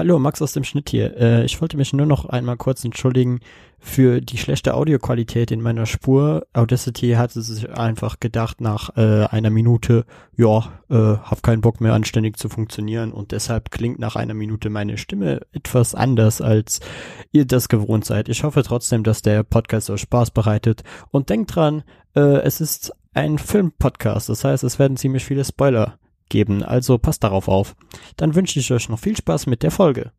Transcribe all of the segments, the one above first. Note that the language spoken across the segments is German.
Hallo, Max aus dem Schnitt hier. Äh, ich wollte mich nur noch einmal kurz entschuldigen für die schlechte Audioqualität in meiner Spur. Audacity hatte sich einfach gedacht nach äh, einer Minute, ja, äh, hab keinen Bock mehr anständig zu funktionieren und deshalb klingt nach einer Minute meine Stimme etwas anders, als ihr das gewohnt seid. Ich hoffe trotzdem, dass der Podcast euch Spaß bereitet und denkt dran, äh, es ist ein Filmpodcast, das heißt, es werden ziemlich viele Spoiler geben, also passt darauf auf. Dann wünsche ich euch noch viel Spaß mit der Folge.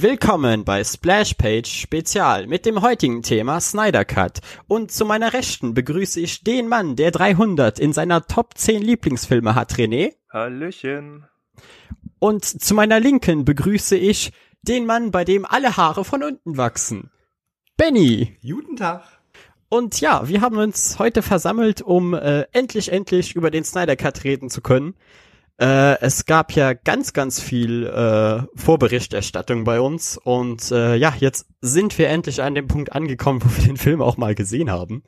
Willkommen bei Splashpage Spezial mit dem heutigen Thema Snyder Cut. Und zu meiner Rechten begrüße ich den Mann, der 300 in seiner Top 10 Lieblingsfilme hat, René. Hallöchen. Und zu meiner Linken begrüße ich den Mann, bei dem alle Haare von unten wachsen. Benny. Guten Tag. Und ja, wir haben uns heute versammelt, um äh, endlich, endlich über den Snyder Cut reden zu können. Äh, es gab ja ganz, ganz viel äh, Vorberichterstattung bei uns und äh, ja, jetzt sind wir endlich an dem Punkt angekommen, wo wir den Film auch mal gesehen haben.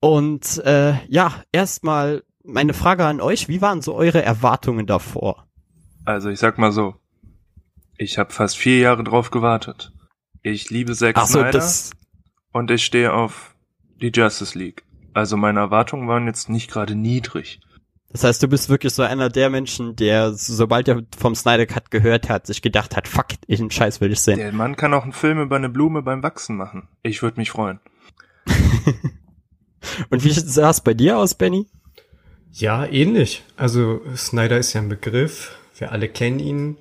Und äh, ja, erstmal meine Frage an euch, wie waren so eure Erwartungen davor? Also ich sag mal so, ich habe fast vier Jahre drauf gewartet. Ich liebe Zack Ach so, Snyder das und ich stehe auf die Justice League. Also meine Erwartungen waren jetzt nicht gerade niedrig. Das heißt, du bist wirklich so einer der Menschen, der, sobald er vom Snyder Cut gehört hat, sich gedacht hat, fuck, ich einen Scheiß will ich sehen. Der Mann kann auch einen Film über eine Blume beim Wachsen machen. Ich würde mich freuen. Und wie sah es bei dir aus, Benny? Ja, ähnlich. Also Snyder ist ja ein Begriff. Wir alle kennen ihn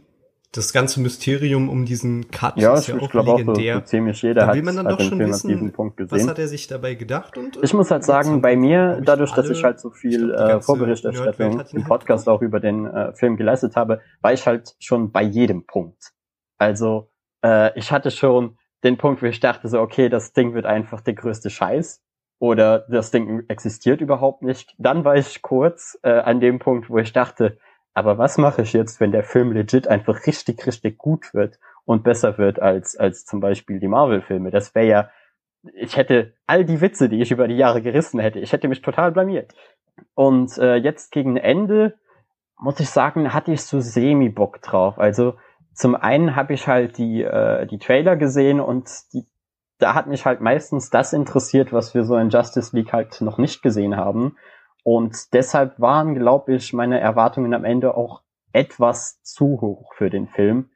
das ganze Mysterium um diesen Cut ja, ist ja auch legendär. Auch so, ziemlich jeder da will man dann hat, doch schon Film wissen, was hat er sich dabei gedacht? Und, ich muss halt sagen, bei mir, dadurch, dass ich halt so viel äh, Vorberichterstattung im Podcast auch über den äh, Film geleistet habe, war ich halt schon bei jedem Punkt. Also äh, ich hatte schon den Punkt, wo ich dachte so, okay, das Ding wird einfach der größte Scheiß oder das Ding existiert überhaupt nicht. Dann war ich kurz äh, an dem Punkt, wo ich dachte, aber was mache ich jetzt, wenn der Film legit einfach richtig, richtig gut wird und besser wird als, als zum Beispiel die Marvel-Filme? Das wäre ja, ich hätte all die Witze, die ich über die Jahre gerissen hätte, ich hätte mich total blamiert. Und äh, jetzt gegen Ende, muss ich sagen, hatte ich so semi-Bock drauf. Also zum einen habe ich halt die, äh, die Trailer gesehen und die, da hat mich halt meistens das interessiert, was wir so in Justice League halt noch nicht gesehen haben. Und deshalb waren, glaube ich, meine Erwartungen am Ende auch etwas zu hoch für den Film.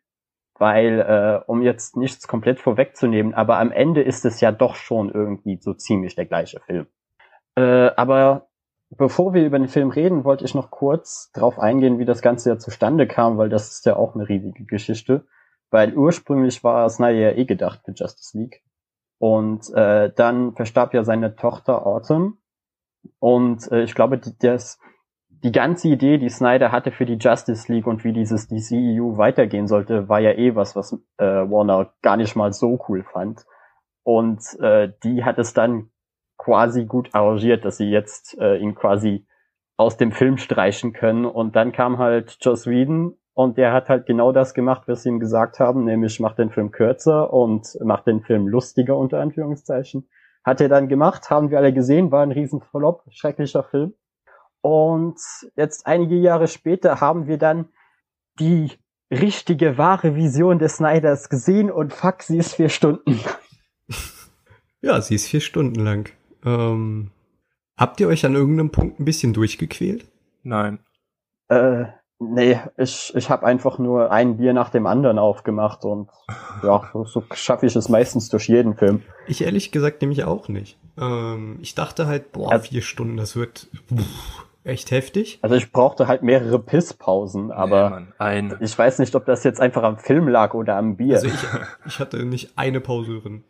Weil, äh, um jetzt nichts komplett vorwegzunehmen, aber am Ende ist es ja doch schon irgendwie so ziemlich der gleiche Film. Äh, aber bevor wir über den Film reden, wollte ich noch kurz drauf eingehen, wie das Ganze ja zustande kam, weil das ist ja auch eine riesige Geschichte. Weil ursprünglich war Snyder ja eh gedacht für Justice League. Und äh, dann verstarb ja seine Tochter Autumn und äh, ich glaube, die, das, die ganze Idee, die Snyder hatte für die Justice League und wie dieses DCEU weitergehen sollte, war ja eh was, was äh, Warner gar nicht mal so cool fand. Und äh, die hat es dann quasi gut arrangiert, dass sie jetzt äh, ihn quasi aus dem Film streichen können. Und dann kam halt Joss Whedon und der hat halt genau das gemacht, was sie ihm gesagt haben, nämlich macht den Film kürzer und macht den Film lustiger unter Anführungszeichen. Hat er dann gemacht, haben wir alle gesehen, war ein Riesenverlopp, schrecklicher Film. Und jetzt einige Jahre später haben wir dann die richtige, wahre Vision des Snyders gesehen und fuck, sie ist vier Stunden. Ja, sie ist vier Stunden lang. Ähm, habt ihr euch an irgendeinem Punkt ein bisschen durchgequält? Nein. Äh, Nee, ich, ich habe einfach nur ein Bier nach dem anderen aufgemacht und ja, so schaffe ich es meistens durch jeden Film. Ich ehrlich gesagt nämlich auch nicht. Ähm, ich dachte halt, boah, also, vier Stunden, das wird pff, echt heftig. Also ich brauchte halt mehrere Pisspausen, aber nee, Mann, ich weiß nicht, ob das jetzt einfach am Film lag oder am Bier. Also ich, ich hatte nicht eine Pause drin.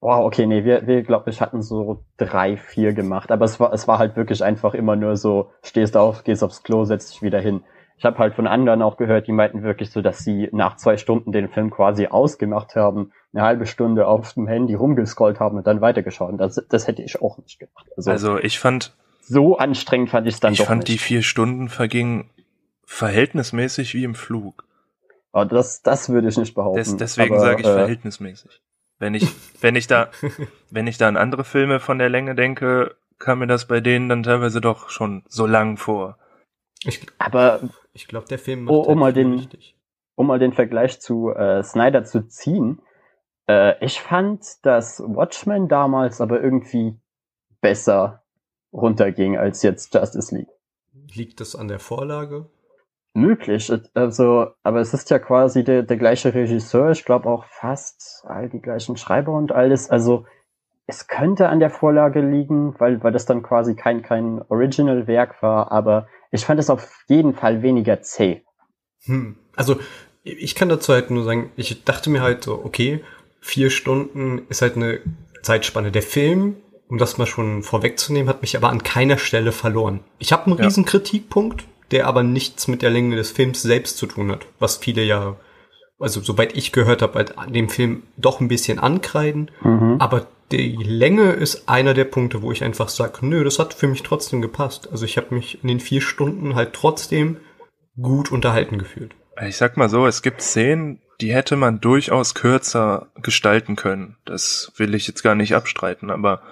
Wow, okay, nee, wir, wir glaube ich, hatten so drei, vier gemacht, aber es war, es war halt wirklich einfach immer nur so, stehst auf, gehst aufs Klo, setzt dich wieder hin ich habe halt von anderen auch gehört, die meinten wirklich so, dass sie nach zwei Stunden den Film quasi ausgemacht haben, eine halbe Stunde auf dem Handy rumgescrollt haben und dann weitergeschaut. Das, das hätte ich auch nicht gemacht. Also, also ich fand so anstrengend fand ich es dann ich doch. Ich fand nicht. die vier Stunden vergingen verhältnismäßig wie im Flug. Aber das, das würde ich nicht behaupten. Des, deswegen sage ich äh, verhältnismäßig. Wenn ich, wenn ich da, wenn ich da an andere Filme von der Länge denke, kam mir das bei denen dann teilweise doch schon so lang vor. Ich, aber ich glaube, der Film macht oh, um mal den, richtig. um mal den Vergleich zu äh, Snyder zu ziehen. Äh, ich fand, dass Watchmen damals aber irgendwie besser runterging als jetzt Justice League. Liegt das an der Vorlage? Möglich, also, aber es ist ja quasi der, der gleiche Regisseur, ich glaube auch fast all die gleichen Schreiber und alles. Also es könnte an der Vorlage liegen, weil, weil das dann quasi kein, kein Original-Werk war, aber ich fand es auf jeden Fall weniger zäh. Hm. Also, ich kann dazu halt nur sagen, ich dachte mir halt so, okay, vier Stunden ist halt eine Zeitspanne. Der Film, um das mal schon vorwegzunehmen, hat mich aber an keiner Stelle verloren. Ich habe einen ja. riesen Kritikpunkt, der aber nichts mit der Länge des Films selbst zu tun hat, was viele ja also soweit ich gehört habe, halt dem Film doch ein bisschen ankreiden. Mhm. Aber die Länge ist einer der Punkte, wo ich einfach sage, nö, das hat für mich trotzdem gepasst. Also ich habe mich in den vier Stunden halt trotzdem gut unterhalten gefühlt. Ich sag mal so, es gibt Szenen, die hätte man durchaus kürzer gestalten können. Das will ich jetzt gar nicht abstreiten, aber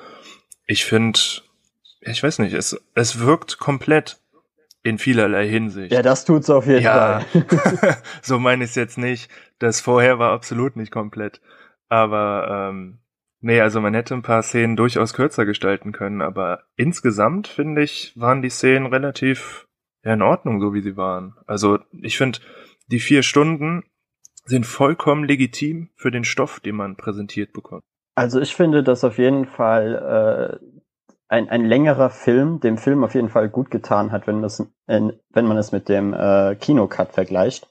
ich finde, ich weiß nicht, es, es wirkt komplett in vielerlei Hinsicht. Ja, das tut's auf jeden ja, Fall. so meine ich es jetzt nicht. Das vorher war absolut nicht komplett. Aber ähm, nee, also man hätte ein paar Szenen durchaus kürzer gestalten können, aber insgesamt finde ich, waren die Szenen relativ ja, in Ordnung, so wie sie waren. Also ich finde, die vier Stunden sind vollkommen legitim für den Stoff, den man präsentiert bekommt. Also ich finde, dass auf jeden Fall äh, ein, ein längerer Film dem Film auf jeden Fall gut getan hat, wenn man es, wenn man es mit dem äh, Kinocut vergleicht.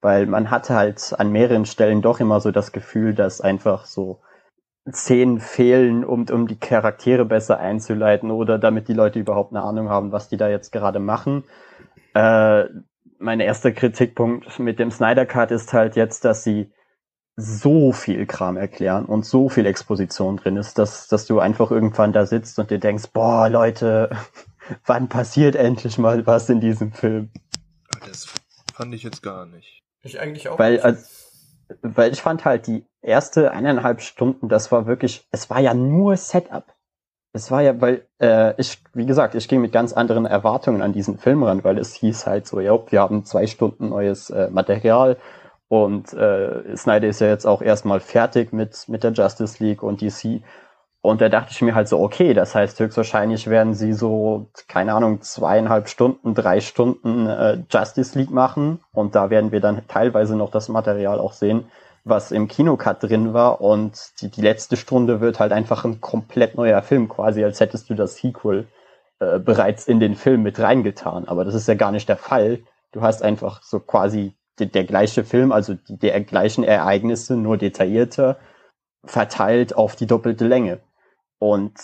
Weil man hatte halt an mehreren Stellen doch immer so das Gefühl, dass einfach so Szenen fehlen, um, um die Charaktere besser einzuleiten oder damit die Leute überhaupt eine Ahnung haben, was die da jetzt gerade machen. Äh, mein erster Kritikpunkt mit dem Snyder Cut ist halt jetzt, dass sie so viel Kram erklären und so viel Exposition drin ist, dass, dass du einfach irgendwann da sitzt und dir denkst, boah, Leute, wann passiert endlich mal was in diesem Film? Das fand ich jetzt gar nicht. Ich eigentlich auch. Weil, als, weil ich fand halt die erste eineinhalb Stunden, das war wirklich, es war ja nur Setup. Es war ja, weil äh, ich, wie gesagt, ich ging mit ganz anderen Erwartungen an diesen Film ran, weil es hieß halt so, ja, wir haben zwei Stunden neues äh, Material und äh, Snyder ist ja jetzt auch erstmal fertig mit, mit der Justice League und DC. Und da dachte ich mir halt so, okay, das heißt höchstwahrscheinlich werden sie so, keine Ahnung, zweieinhalb Stunden, drei Stunden äh, Justice League machen. Und da werden wir dann teilweise noch das Material auch sehen, was im Kinocut drin war. Und die, die letzte Stunde wird halt einfach ein komplett neuer Film, quasi als hättest du das Sequel äh, bereits in den Film mit reingetan. Aber das ist ja gar nicht der Fall. Du hast einfach so quasi der, der gleiche Film, also die, der gleichen Ereignisse, nur detaillierter, verteilt auf die doppelte Länge. Und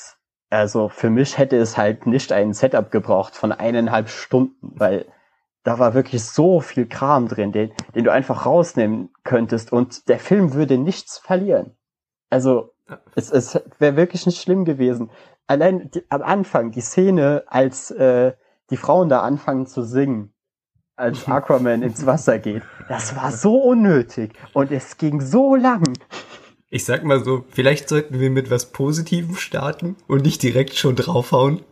also für mich hätte es halt nicht ein Setup gebraucht von eineinhalb Stunden, weil da war wirklich so viel Kram drin, den, den du einfach rausnehmen könntest und der Film würde nichts verlieren. Also es, es wäre wirklich nicht schlimm gewesen. Allein die, am Anfang, die Szene, als äh, die Frauen da anfangen zu singen, als Aquaman ins Wasser geht. Das war so unnötig und es ging so lang. Ich sag mal so, vielleicht sollten wir mit was Positivem starten und nicht direkt schon draufhauen.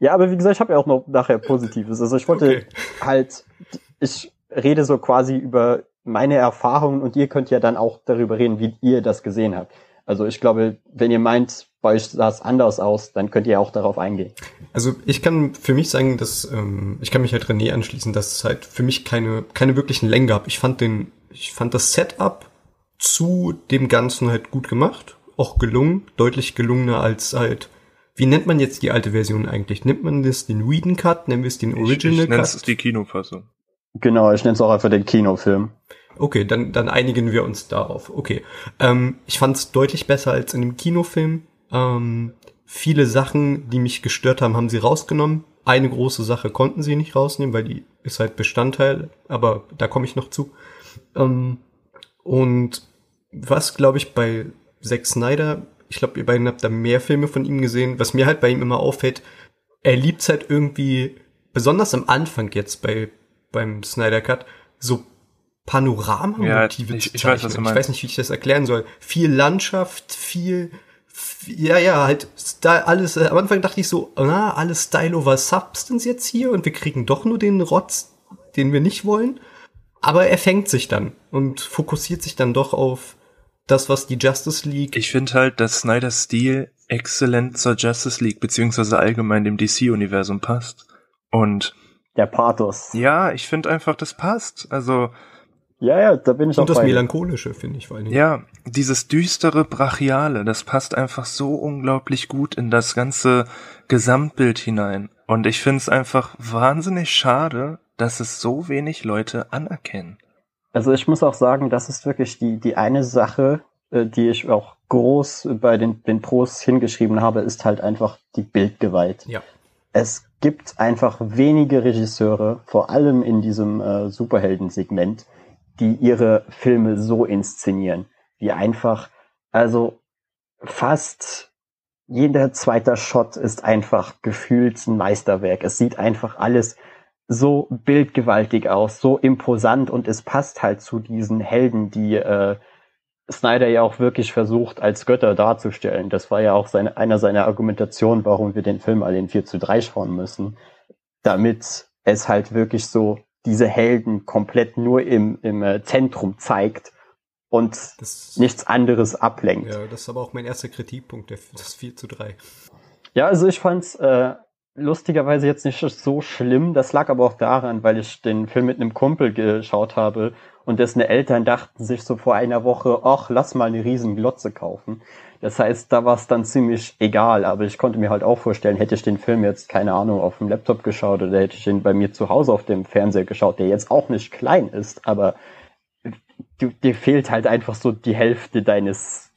Ja, aber wie gesagt, ich habe ja auch noch nachher Positives. Also ich wollte okay. halt, ich rede so quasi über meine Erfahrungen und ihr könnt ja dann auch darüber reden, wie ihr das gesehen habt. Also ich glaube, wenn ihr meint, bei euch sah es anders aus, dann könnt ihr auch darauf eingehen. Also ich kann für mich sagen, dass ähm, ich kann mich halt René anschließen, dass es halt für mich keine keine wirklichen Längen gab. Ich fand den, ich fand das Setup zu dem Ganzen halt gut gemacht, auch gelungen, deutlich gelungener als halt. Wie nennt man jetzt die alte Version eigentlich? Nimmt man das den Whedon Cut, nennt man es den Original ich, ich Cut? Ich die Kinofassung. Genau, ich nenne es auch einfach den Kinofilm. Okay, dann, dann einigen wir uns darauf. Okay. Ähm, ich fand es deutlich besser als in dem Kinofilm. Ähm, viele Sachen, die mich gestört haben, haben sie rausgenommen. eine große Sache konnten sie nicht rausnehmen, weil die ist halt Bestandteil, aber da komme ich noch zu. Ähm, und was, glaube ich, bei Zack Snyder, ich glaube, ihr beiden habt da mehr Filme von ihm gesehen, was mir halt bei ihm immer auffällt, er liebt halt irgendwie, besonders am Anfang jetzt bei, beim Snyder Cut, so Panoramamotive ja, ich, ich weiß, was du meinst. Ich weiß nicht, wie ich das erklären soll. Viel Landschaft, viel, viel ja, ja, halt Style, alles. Äh, am Anfang dachte ich so, na, alles Style over Substance jetzt hier und wir kriegen doch nur den Rotz, den wir nicht wollen. Aber er fängt sich dann und fokussiert sich dann doch auf das, was die Justice League. Ich finde halt, dass Snyders Stil exzellent zur Justice League beziehungsweise allgemein dem DC-Universum passt. Und der Pathos. Ja, ich finde einfach, das passt. Also ja, ja, da bin ich Und auch das Melancholische, finde ich vor allem. Ja, dieses düstere, brachiale, das passt einfach so unglaublich gut in das ganze Gesamtbild hinein. Und ich finde es einfach wahnsinnig schade, dass es so wenig Leute anerkennen. Also ich muss auch sagen, das ist wirklich die, die eine Sache, äh, die ich auch groß bei den, den Pros hingeschrieben habe, ist halt einfach die Bildgewalt. Ja. Es gibt einfach wenige Regisseure, vor allem in diesem äh, Superhelden-Segment, die ihre Filme so inszenieren, wie einfach, also fast jeder zweite Shot ist einfach gefühlt ein Meisterwerk. Es sieht einfach alles so bildgewaltig aus, so imposant und es passt halt zu diesen Helden, die äh, Snyder ja auch wirklich versucht, als Götter darzustellen. Das war ja auch seine, einer seiner Argumentationen, warum wir den Film alle in 4 zu 3 schauen müssen. Damit es halt wirklich so diese Helden komplett nur im, im äh, Zentrum zeigt und das, nichts anderes ablenkt. Ja, das ist aber auch mein erster Kritikpunkt, das 4 zu 3. Ja, also ich fand's äh, lustigerweise jetzt nicht so schlimm. Das lag aber auch daran, weil ich den Film mit einem Kumpel geschaut habe und dessen Eltern dachten sich so vor einer Woche, ach, lass mal eine riesen Glotze kaufen. Das heißt, da war es dann ziemlich egal, aber ich konnte mir halt auch vorstellen, hätte ich den Film jetzt, keine Ahnung, auf dem Laptop geschaut oder hätte ich ihn bei mir zu Hause auf dem Fernseher geschaut, der jetzt auch nicht klein ist, aber du, dir fehlt halt einfach so die Hälfte deines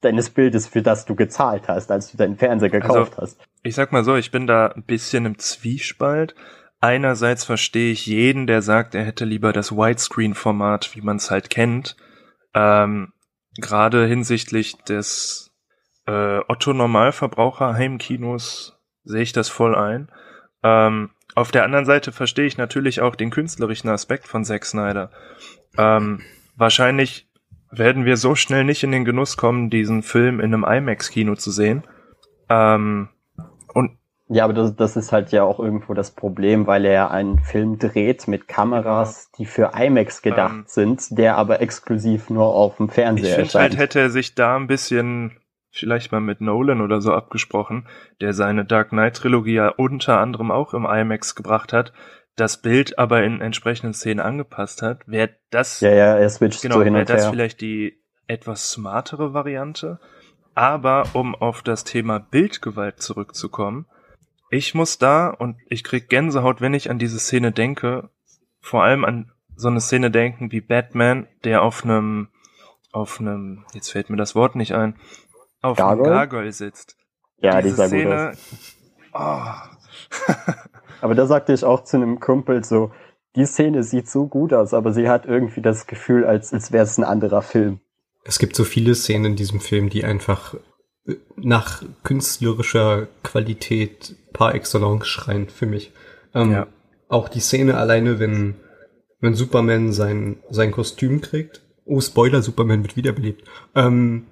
deines Bildes, für das du gezahlt hast, als du deinen Fernseher gekauft also, hast. Ich sag mal so, ich bin da ein bisschen im Zwiespalt. Einerseits verstehe ich jeden, der sagt, er hätte lieber das Widescreen-Format, wie man es halt kennt. Ähm, Gerade hinsichtlich des äh, Otto-Normalverbraucher Heimkinos sehe ich das voll ein. Ähm, auf der anderen Seite verstehe ich natürlich auch den künstlerischen Aspekt von Zack Snyder. Ähm, wahrscheinlich werden wir so schnell nicht in den Genuss kommen, diesen Film in einem IMAX-Kino zu sehen. Ähm, und ja, aber das, das ist halt ja auch irgendwo das Problem, weil er einen Film dreht mit Kameras, die für IMAX gedacht ähm, sind, der aber exklusiv nur auf dem Fernseher ich finde halt, hätte er sich da ein bisschen vielleicht mal mit Nolan oder so abgesprochen, der seine Dark Knight Trilogie ja unter anderem auch im IMAX gebracht hat, das Bild aber in entsprechenden Szenen angepasst hat, wäre das ja ja er switcht genau, so hin und das vielleicht die etwas smartere Variante. Aber um auf das Thema Bildgewalt zurückzukommen, ich muss da und ich krieg Gänsehaut, wenn ich an diese Szene denke, vor allem an so eine Szene denken wie Batman, der auf einem, auf einem, jetzt fällt mir das Wort nicht ein, auf Gargoyle? einem Gargoyle sitzt. Ja, diese die Szene. Oh. aber da sagte ich auch zu einem Kumpel so, die Szene sieht so gut aus, aber sie hat irgendwie das Gefühl, als, als wäre es ein anderer Film. Es gibt so viele Szenen in diesem Film, die einfach nach künstlerischer Qualität par excellence schreien für mich. Ähm, ja. Auch die Szene alleine, wenn, wenn Superman sein, sein Kostüm trägt. Oh, Spoiler, Superman wird wiederbelebt. Ähm,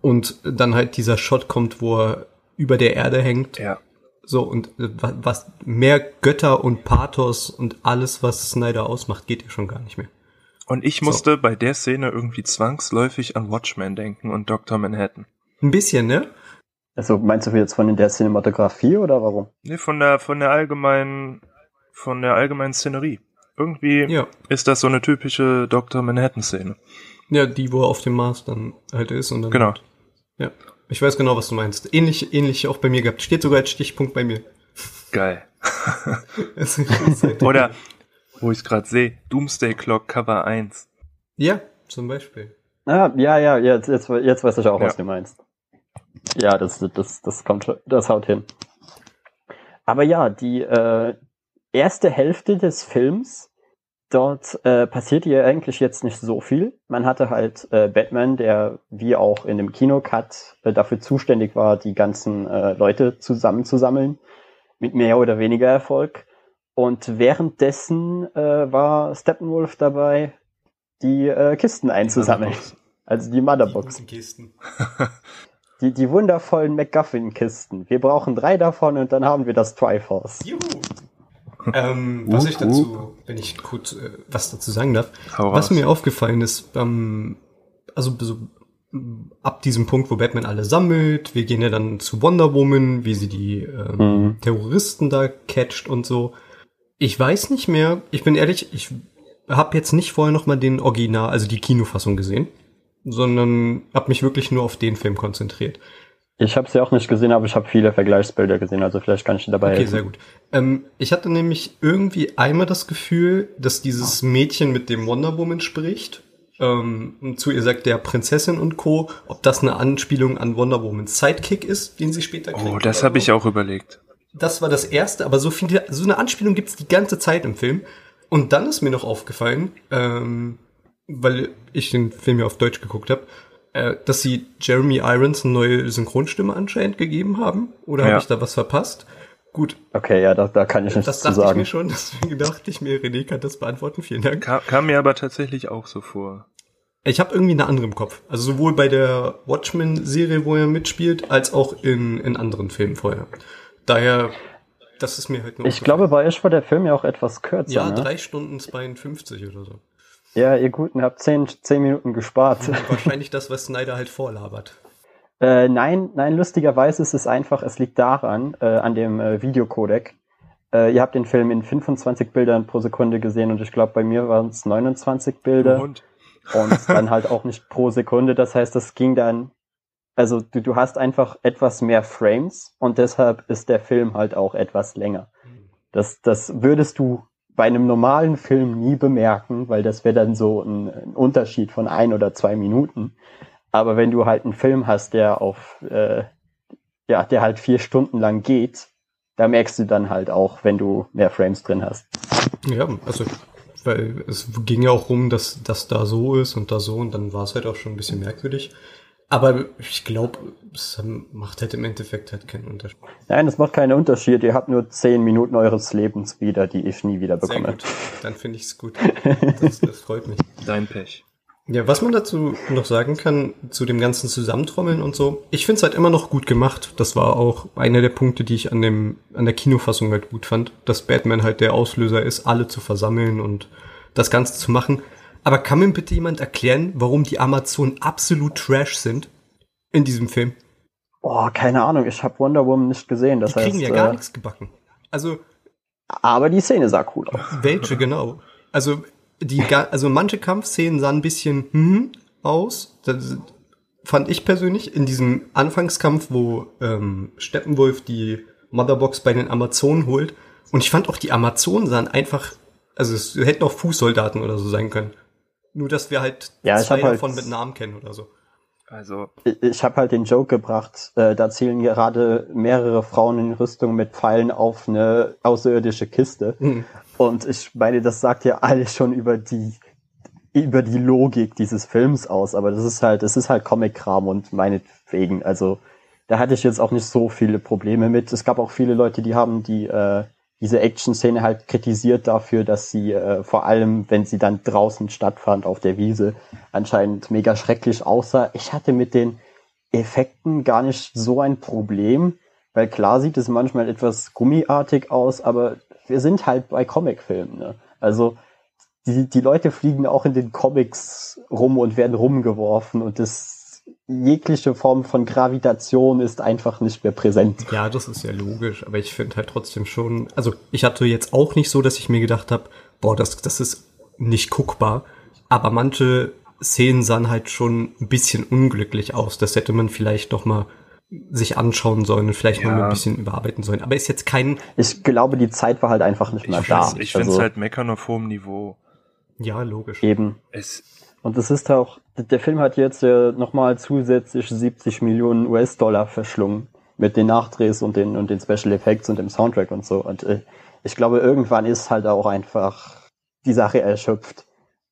und dann halt dieser Shot kommt, wo er über der Erde hängt. Ja. So, und äh, was mehr Götter und Pathos und alles, was Snyder ausmacht, geht ja schon gar nicht mehr. Und ich musste so. bei der Szene irgendwie zwangsläufig an Watchmen denken und Dr. Manhattan. Ein bisschen, ne? Also meinst du jetzt von der Cinematografie oder warum? Nee, von der von der allgemeinen von der allgemeinen Szenerie. Irgendwie ja. ist das so eine typische Dr. Manhattan Szene. Ja, die wo er auf dem Mars dann halt ist und dann Genau. Halt, ja. Ich weiß genau, was du meinst. Ähnlich ähnlich auch bei mir gehabt. Steht sogar als Stichpunkt bei mir. Geil. Oder wo ich gerade sehe, Doomsday Clock Cover 1. Ja, zum Beispiel. Ah, ja, ja, jetzt, jetzt, jetzt weiß ich auch, ja. was du meinst. Ja, das, das, das kommt schon, das haut hin. Aber ja, die äh, erste Hälfte des Films, dort äh, passiert ja eigentlich jetzt nicht so viel. Man hatte halt äh, Batman, der wie auch in dem Kinocut äh, dafür zuständig war, die ganzen äh, Leute zusammenzusammeln, mit mehr oder weniger Erfolg. Und währenddessen äh, war Steppenwolf dabei, die äh, Kisten einzusammeln. Die also die Motherbox. Die Kisten. die, die wundervollen McGuffin-Kisten. Wir brauchen drei davon und dann haben wir das Triforce. Juhu. Ähm, was ich dazu, wenn ich kurz äh, was dazu sagen darf, Hau was raus. mir aufgefallen ist, ähm, also so, ab diesem Punkt, wo Batman alle sammelt, wir gehen ja dann zu Wonder Woman, wie sie die ähm, mhm. Terroristen da catcht und so. Ich weiß nicht mehr, ich bin ehrlich, ich habe jetzt nicht vorher noch mal den Original, also die Kinofassung gesehen, sondern habe mich wirklich nur auf den Film konzentriert. Ich habe sie auch nicht gesehen, aber ich habe viele Vergleichsbilder gesehen, also vielleicht kann ich dabei Okay, helfen. sehr gut. Ähm, ich hatte nämlich irgendwie einmal das Gefühl, dass dieses Mädchen mit dem Wonder Woman spricht, ähm, zu ihr sagt der Prinzessin und Co., ob das eine Anspielung an Wonder Womans Sidekick ist, den sie später kriegt. Oh, das habe ich auch überlegt. Das war das erste, aber so viele, so eine Anspielung gibt's die ganze Zeit im Film. Und dann ist mir noch aufgefallen, ähm, weil ich den Film ja auf Deutsch geguckt habe, äh, dass sie Jeremy Irons eine neue Synchronstimme anscheinend gegeben haben. Oder ja. habe ich da was verpasst? Gut. Okay, ja, da, da kann ich nichts das zu sagen. Das dachte ich mir schon, deswegen dachte ich mir, René kann das beantworten. Vielen Dank. Kam, kam mir aber tatsächlich auch so vor. Ich habe irgendwie eine andere im Kopf. Also sowohl bei der Watchmen-Serie, wo er mitspielt, als auch in, in anderen Filmen vorher. Daher, das ist mir halt nur. Ich glaube, bei euch war der Film ja auch etwas kürzer. Ja, ne? drei Stunden 52 oder so. Ja, ihr Guten habt zehn, zehn Minuten gespart. Wahrscheinlich das, was Snyder halt vorlabert. Äh, nein, nein, lustigerweise ist es einfach, es liegt daran, äh, an dem äh, Videocodec. Äh, ihr habt den Film in 25 Bildern pro Sekunde gesehen und ich glaube, bei mir waren es 29 Bilder. Und? und dann halt auch nicht pro Sekunde. Das heißt, das ging dann, also du, du hast einfach etwas mehr Frames und deshalb ist der Film halt auch etwas länger. Das, das würdest du bei einem normalen Film nie bemerken, weil das wäre dann so ein, ein, Unterschied von ein oder zwei Minuten. Aber wenn du halt einen Film hast, der auf, äh, ja, der halt vier Stunden lang geht, da merkst du dann halt auch, wenn du mehr Frames drin hast. Ja, also weil es ging ja auch rum, dass das da so ist und da so und dann war es halt auch schon ein bisschen merkwürdig. Aber ich glaube, es macht halt im Endeffekt halt keinen Unterschied. Nein, es macht keinen Unterschied. Ihr habt nur zehn Minuten eures Lebens wieder, die ich nie wieder bekomme. Sehr gut. Dann finde ich es gut. Das, das freut mich. Dein Pech. Ja, was man dazu noch sagen kann, zu dem ganzen Zusammentrommeln und so, ich finde es halt immer noch gut gemacht. Das war auch einer der Punkte, die ich an dem, an der Kinofassung halt gut fand, dass Batman halt der Auslöser ist, alle zu versammeln und das Ganze zu machen. Aber kann mir bitte jemand erklären, warum die Amazonen absolut Trash sind in diesem Film? Oh, keine Ahnung, ich habe Wonder Woman nicht gesehen. Das die kriegen heißt, ja gar äh, nichts gebacken. Also. Aber die Szene sah cool aus. Welche, genau. Also die, also manche Kampfszenen sahen ein bisschen hm, aus. Das fand ich persönlich in diesem Anfangskampf, wo ähm, Steppenwolf die Motherbox bei den Amazonen holt. Und ich fand auch die Amazonen sahen einfach, also es hätten auch Fußsoldaten oder so sein können. Nur, dass wir halt ja, zwei halt davon mit Namen kennen oder so. Also. Ich, ich habe halt den Joke gebracht, äh, da zielen gerade mehrere Frauen in Rüstung mit Pfeilen auf eine außerirdische Kiste. Mhm. Und ich meine, das sagt ja alles schon über die über die Logik dieses Films aus, aber das ist halt, es ist halt Comic-Kram und meinetwegen, also da hatte ich jetzt auch nicht so viele Probleme mit. Es gab auch viele Leute, die haben die äh, diese Action-Szene halt kritisiert dafür, dass sie äh, vor allem, wenn sie dann draußen stattfand auf der Wiese, anscheinend mega schrecklich aussah. Ich hatte mit den Effekten gar nicht so ein Problem, weil klar sieht es manchmal etwas gummiartig aus, aber wir sind halt bei Comicfilmen. Ne? Also die, die Leute fliegen auch in den Comics rum und werden rumgeworfen und das jegliche Form von Gravitation ist einfach nicht mehr präsent. Ja, das ist ja logisch, aber ich finde halt trotzdem schon, also ich hatte jetzt auch nicht so, dass ich mir gedacht habe, boah, das, das ist nicht guckbar, aber manche Szenen sahen halt schon ein bisschen unglücklich aus. Das hätte man vielleicht doch mal sich anschauen sollen und vielleicht ja. noch ein bisschen überarbeiten sollen. Aber ist jetzt kein. Ich glaube, die Zeit war halt einfach nicht mehr ich da. Ich finde es also, halt meckern auf hohem Niveau. Ja, logisch. Eben. Es, und es ist auch, der Film hat jetzt ja nochmal zusätzlich 70 Millionen US-Dollar verschlungen. mit den Nachdrehs und den, und den Special Effects und dem Soundtrack und so. Und äh, ich glaube, irgendwann ist halt auch einfach die Sache erschöpft.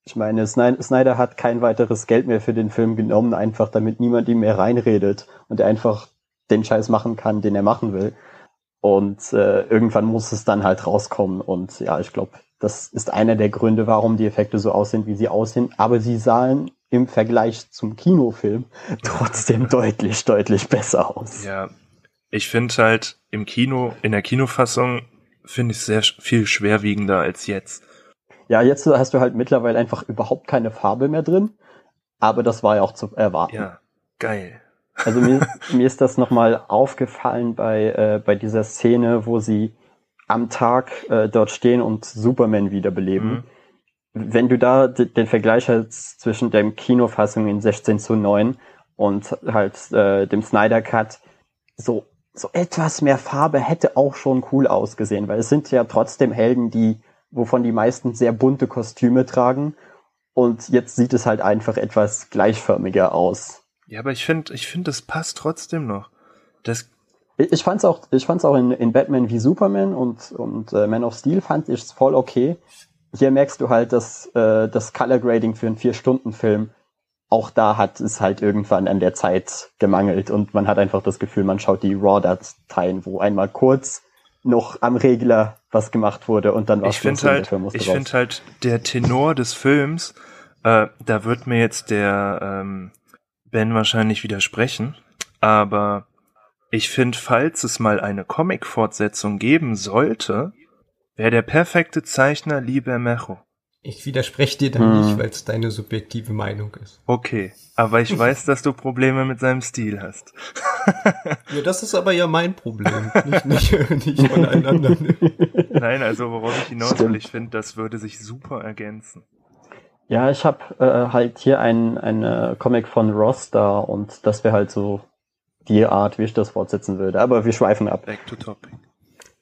Ich meine, Snyder hat kein weiteres Geld mehr für den Film genommen, einfach damit niemand ihm mehr reinredet und er einfach den Scheiß machen kann, den er machen will. Und äh, irgendwann muss es dann halt rauskommen. Und ja, ich glaube, das ist einer der Gründe, warum die Effekte so aussehen, wie sie aussehen. Aber sie sahen im Vergleich zum Kinofilm trotzdem deutlich, deutlich besser aus. Ja, ich finde halt im Kino, in der Kinofassung finde ich sehr viel schwerwiegender als jetzt. Ja, jetzt hast du halt mittlerweile einfach überhaupt keine Farbe mehr drin. Aber das war ja auch zu erwarten. Ja, geil. Also mir, mir ist das nochmal aufgefallen bei, äh, bei dieser Szene, wo sie am Tag äh, dort stehen und Superman wiederbeleben. Mhm. Wenn du da den Vergleich hast zwischen der Kinofassung in 16 zu 9 und halt äh, dem Snyder Cut, so, so etwas mehr Farbe hätte auch schon cool ausgesehen, weil es sind ja trotzdem Helden, die, wovon die meisten sehr bunte Kostüme tragen. Und jetzt sieht es halt einfach etwas gleichförmiger aus. Ja, aber ich finde, ich finde, das passt trotzdem noch. Das ich fand's auch, ich fand's auch in, in Batman wie Superman und, und äh, Man of Steel fand ich es voll okay. Hier merkst du halt, dass äh, das Color Grading für einen Vier-Stunden-Film auch da hat es halt irgendwann an der Zeit gemangelt und man hat einfach das Gefühl, man schaut die RAW-Dateien, wo einmal kurz noch am Regler was gemacht wurde und dann war ich finde halt, ich finde halt der Tenor des Films, äh, da wird mir jetzt der ähm, Ben wahrscheinlich widersprechen, aber ich finde, falls es mal eine Comic-Fortsetzung geben sollte, wäre der perfekte Zeichner Liber Mecho. Ich widerspreche dir dann hm. nicht, weil es deine subjektive Meinung ist. Okay, aber ich weiß, dass du Probleme mit seinem Stil hast. ja, das ist aber ja mein Problem, nicht, nicht, nicht von allen anderen. Nein, also worauf ich hinaus will, ich finde, das würde sich super ergänzen. Ja, ich habe äh, halt hier ein, ein Comic von Ross da und das wäre halt so die Art, wie ich das fortsetzen würde. Aber wir schweifen ab. Back to topic.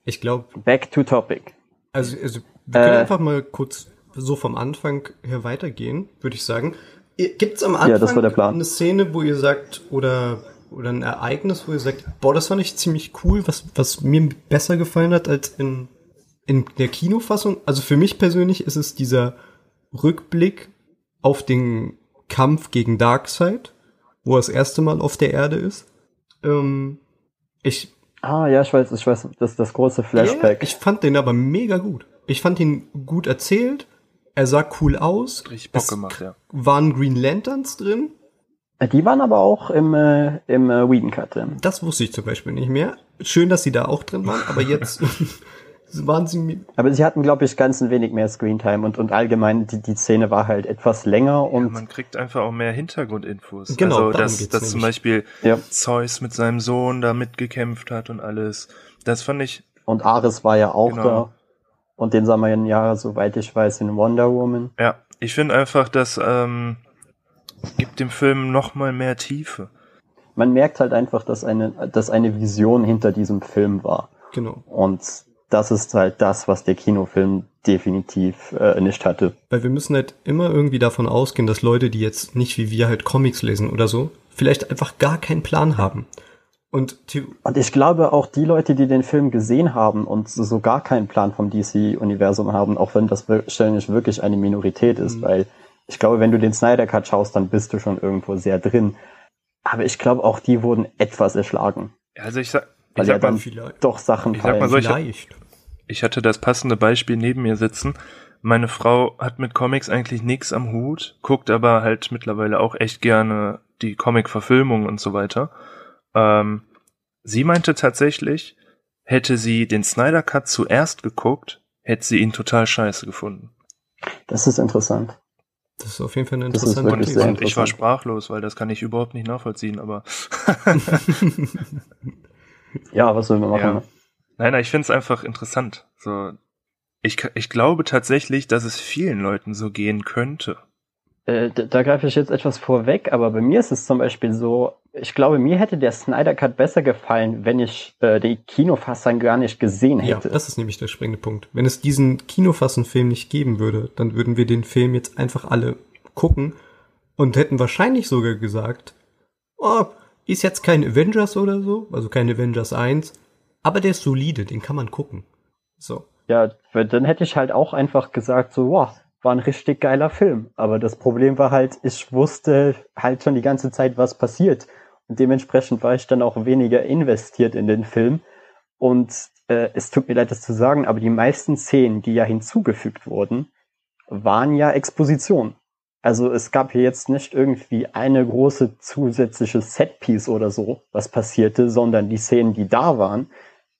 Ich glaube. Back to topic. Also, also wir können äh, einfach mal kurz so vom Anfang her weitergehen, würde ich sagen. Gibt es am Anfang ja, das war der Plan. eine Szene, wo ihr sagt, oder, oder ein Ereignis, wo ihr sagt, boah, das fand ich ziemlich cool, was, was mir besser gefallen hat als in, in der Kinofassung? Also für mich persönlich ist es dieser Rückblick auf den Kampf gegen Darkseid, wo er das erste Mal auf der Erde ist. Ähm, ich. Ah, ja, ich weiß, ich weiß, das ist das große Flashback. Ja, ich fand den aber mega gut. Ich fand ihn gut erzählt. Er sah cool aus. Richtig Bock es gemacht, ja. Waren Green Lanterns drin. Äh, die waren aber auch im, äh, im äh, Whedon Cut drin. Das wusste ich zum Beispiel nicht mehr. Schön, dass sie da auch drin waren, aber jetzt waren sie Aber sie hatten, glaube ich, ganz ein wenig mehr Screentime und, und allgemein die, die Szene war halt etwas länger und. Ja, man kriegt einfach auch mehr Hintergrundinfos. Genau, also, dass, dass zum Beispiel ja. Zeus mit seinem Sohn da mitgekämpft hat und alles. Das fand ich. Und Ares war ja auch genau. da. Und den sah man ja, soweit ich weiß, in Wonder Woman. Ja, ich finde einfach, dass ähm, gibt dem Film noch mal mehr Tiefe. Man merkt halt einfach, dass eine, dass eine Vision hinter diesem Film war. Genau. Und das ist halt das, was der Kinofilm definitiv äh, nicht hatte. Weil wir müssen halt immer irgendwie davon ausgehen, dass Leute, die jetzt nicht wie wir halt Comics lesen oder so, vielleicht einfach gar keinen Plan haben. Und, und ich glaube auch die Leute, die den Film gesehen haben und so gar keinen Plan vom DC-Universum haben, auch wenn das wahrscheinlich wirklich eine Minorität ist, mhm. weil ich glaube, wenn du den Snyder Cut schaust, dann bist du schon irgendwo sehr drin. Aber ich glaube, auch die wurden etwas erschlagen. Also ich sag, weil ich ja dann doch Sachen ich sag mal so, ich, ich hatte das passende Beispiel neben mir sitzen. Meine Frau hat mit Comics eigentlich nichts am Hut, guckt aber halt mittlerweile auch echt gerne die Comic-Verfilmung und so weiter. Ähm, sie meinte tatsächlich, hätte sie den Snyder Cut zuerst geguckt, hätte sie ihn total scheiße gefunden. Das ist interessant. Das ist auf jeden Fall eine interessante und, und ich war sprachlos, weil das kann ich überhaupt nicht nachvollziehen, aber Ja, was sollen wir machen? Ja. Ne? Nein, nein, ich finde es einfach interessant. So, ich, ich glaube tatsächlich, dass es vielen Leuten so gehen könnte. Äh, da, da greife ich jetzt etwas vorweg, aber bei mir ist es zum Beispiel so, ich glaube, mir hätte der Snyder Cut besser gefallen, wenn ich äh, die Kinofassung gar nicht gesehen hätte. Ja, das ist nämlich der springende Punkt. Wenn es diesen Kinofassenfilm nicht geben würde, dann würden wir den Film jetzt einfach alle gucken und hätten wahrscheinlich sogar gesagt, oh, Ist jetzt kein Avengers oder so, also kein Avengers 1, aber der ist solide, den kann man gucken. So. Ja, dann hätte ich halt auch einfach gesagt, so, wow, war ein richtig geiler Film. Aber das Problem war halt, ich wusste halt schon die ganze Zeit, was passiert. Und dementsprechend war ich dann auch weniger investiert in den Film. Und äh, es tut mir leid, das zu sagen, aber die meisten Szenen, die ja hinzugefügt wurden, waren ja Exposition. Also es gab hier jetzt nicht irgendwie eine große zusätzliche Setpiece oder so, was passierte, sondern die Szenen, die da waren,